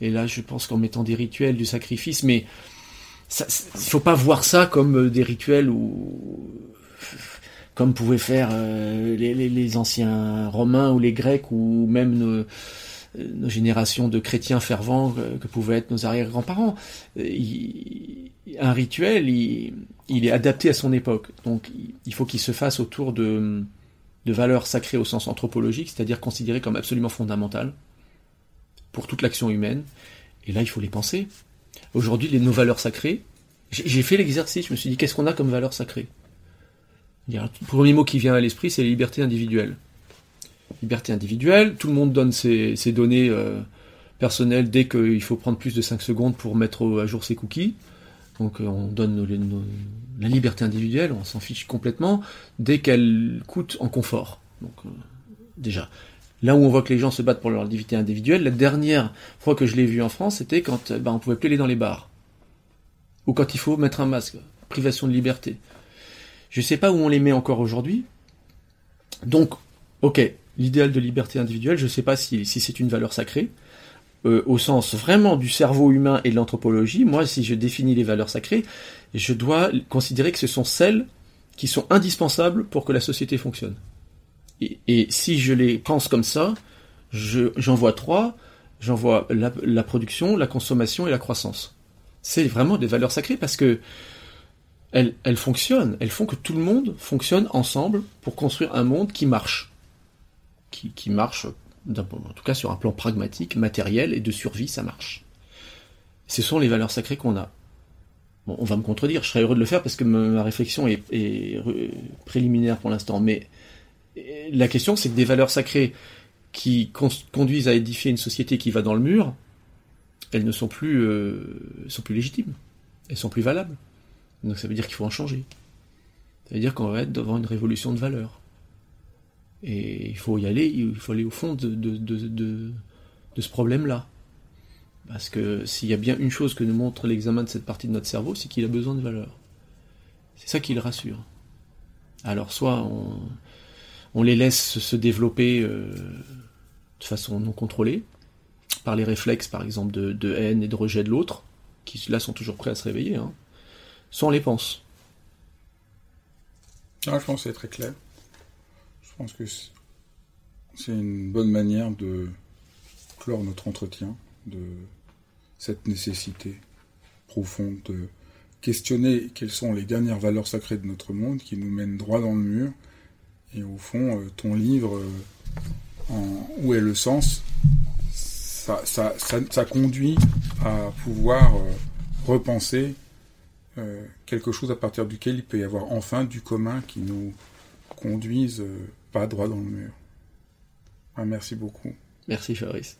Speaker 2: Et là, je pense qu'en mettant des rituels du sacrifice, mais il faut pas voir ça comme euh, des rituels où comme pouvaient faire euh, les, anciens Romains ou les Grecs ou même nos, générations de chrétiens fervents que, pouvaient être nos arrière-grands-parents. Un rituel, il, est adapté à son époque. Donc il faut qu'il se fasse autour de valeurs sacrées au sens anthropologique, c'est-à-dire considérées comme absolument fondamentales pour toute l'action humaine. Et là, il faut les penser. Aujourd'hui, les, nos valeurs sacrées, j'ai fait l'exercice, je me suis dit, qu'est-ce qu'on a comme valeurs sacrées le premier mot qui vient à l'esprit, c'est la liberté individuelle. Liberté individuelle, tout le monde donne ses, données euh, personnelles dès qu'il faut prendre plus de 5 secondes pour mettre à jour ses cookies. Donc euh, on donne la liberté individuelle, on s'en fiche complètement, dès qu'elle coûte en confort. Donc euh, déjà, là où on voit que les gens se battent pour leur liberté individuelle, la dernière fois que je l'ai vu en France, c'était quand ben, on pouvait plus aller dans les bars. Ou quand il faut mettre un masque, privation de liberté. Je ne sais pas où on les met encore aujourd'hui. Donc, ok, l'idéal de liberté individuelle, je ne sais pas si, c'est une valeur sacrée. Euh, au sens vraiment du cerveau humain et de l'anthropologie, moi, si je définis les valeurs sacrées, je dois considérer que ce sont celles qui sont indispensables pour que la société fonctionne. Et, si je les pense comme ça, j'en vois trois. J'en vois la, production, la consommation et la croissance. C'est vraiment des valeurs sacrées parce que elles, fonctionnent, elles font que tout le monde fonctionne ensemble pour construire un monde qui marche. Qui, marche, en tout cas sur un plan pragmatique, matériel et de survie, ça marche. Ce sont les valeurs sacrées qu'on a. Bon, on va me contredire, je serais heureux de le faire parce que ma réflexion est, préliminaire pour l'instant, mais la question c'est que des valeurs sacrées qui conduisent à édifier une société qui va dans le mur, elles ne sont plus, euh, sont plus légitimes, elles sont plus valables. Donc ça veut dire qu'il faut en changer. Ça veut dire qu'on va être devant une révolution de valeurs. Et il faut y aller, il faut aller au fond de, de, ce problème-là. Parce que s'il y a bien une chose que nous montre l'examen de cette partie de notre cerveau, c'est qu'il a besoin de valeurs. C'est ça qui le rassure. Alors soit on, les laisse se développer euh, de façon non contrôlée, par les réflexes, par exemple, de, haine et de rejet de l'autre, qui là sont toujours prêts à se réveiller, hein, soit on les pense.
Speaker 1: Ah, je pense que c'est très clair. Je pense que c'est une bonne manière de clore notre entretien, de cette nécessité profonde de questionner quelles sont les dernières valeurs sacrées de notre monde qui nous mènent droit dans le mur. Et au fond, euh, ton livre, euh, Où est le sens ça, ça, ça, conduit à pouvoir euh, repenser quelque chose à partir duquel il peut y avoir enfin du commun qui nous conduise pas droit dans le mur. Ah, merci beaucoup.
Speaker 2: Merci Fabrice.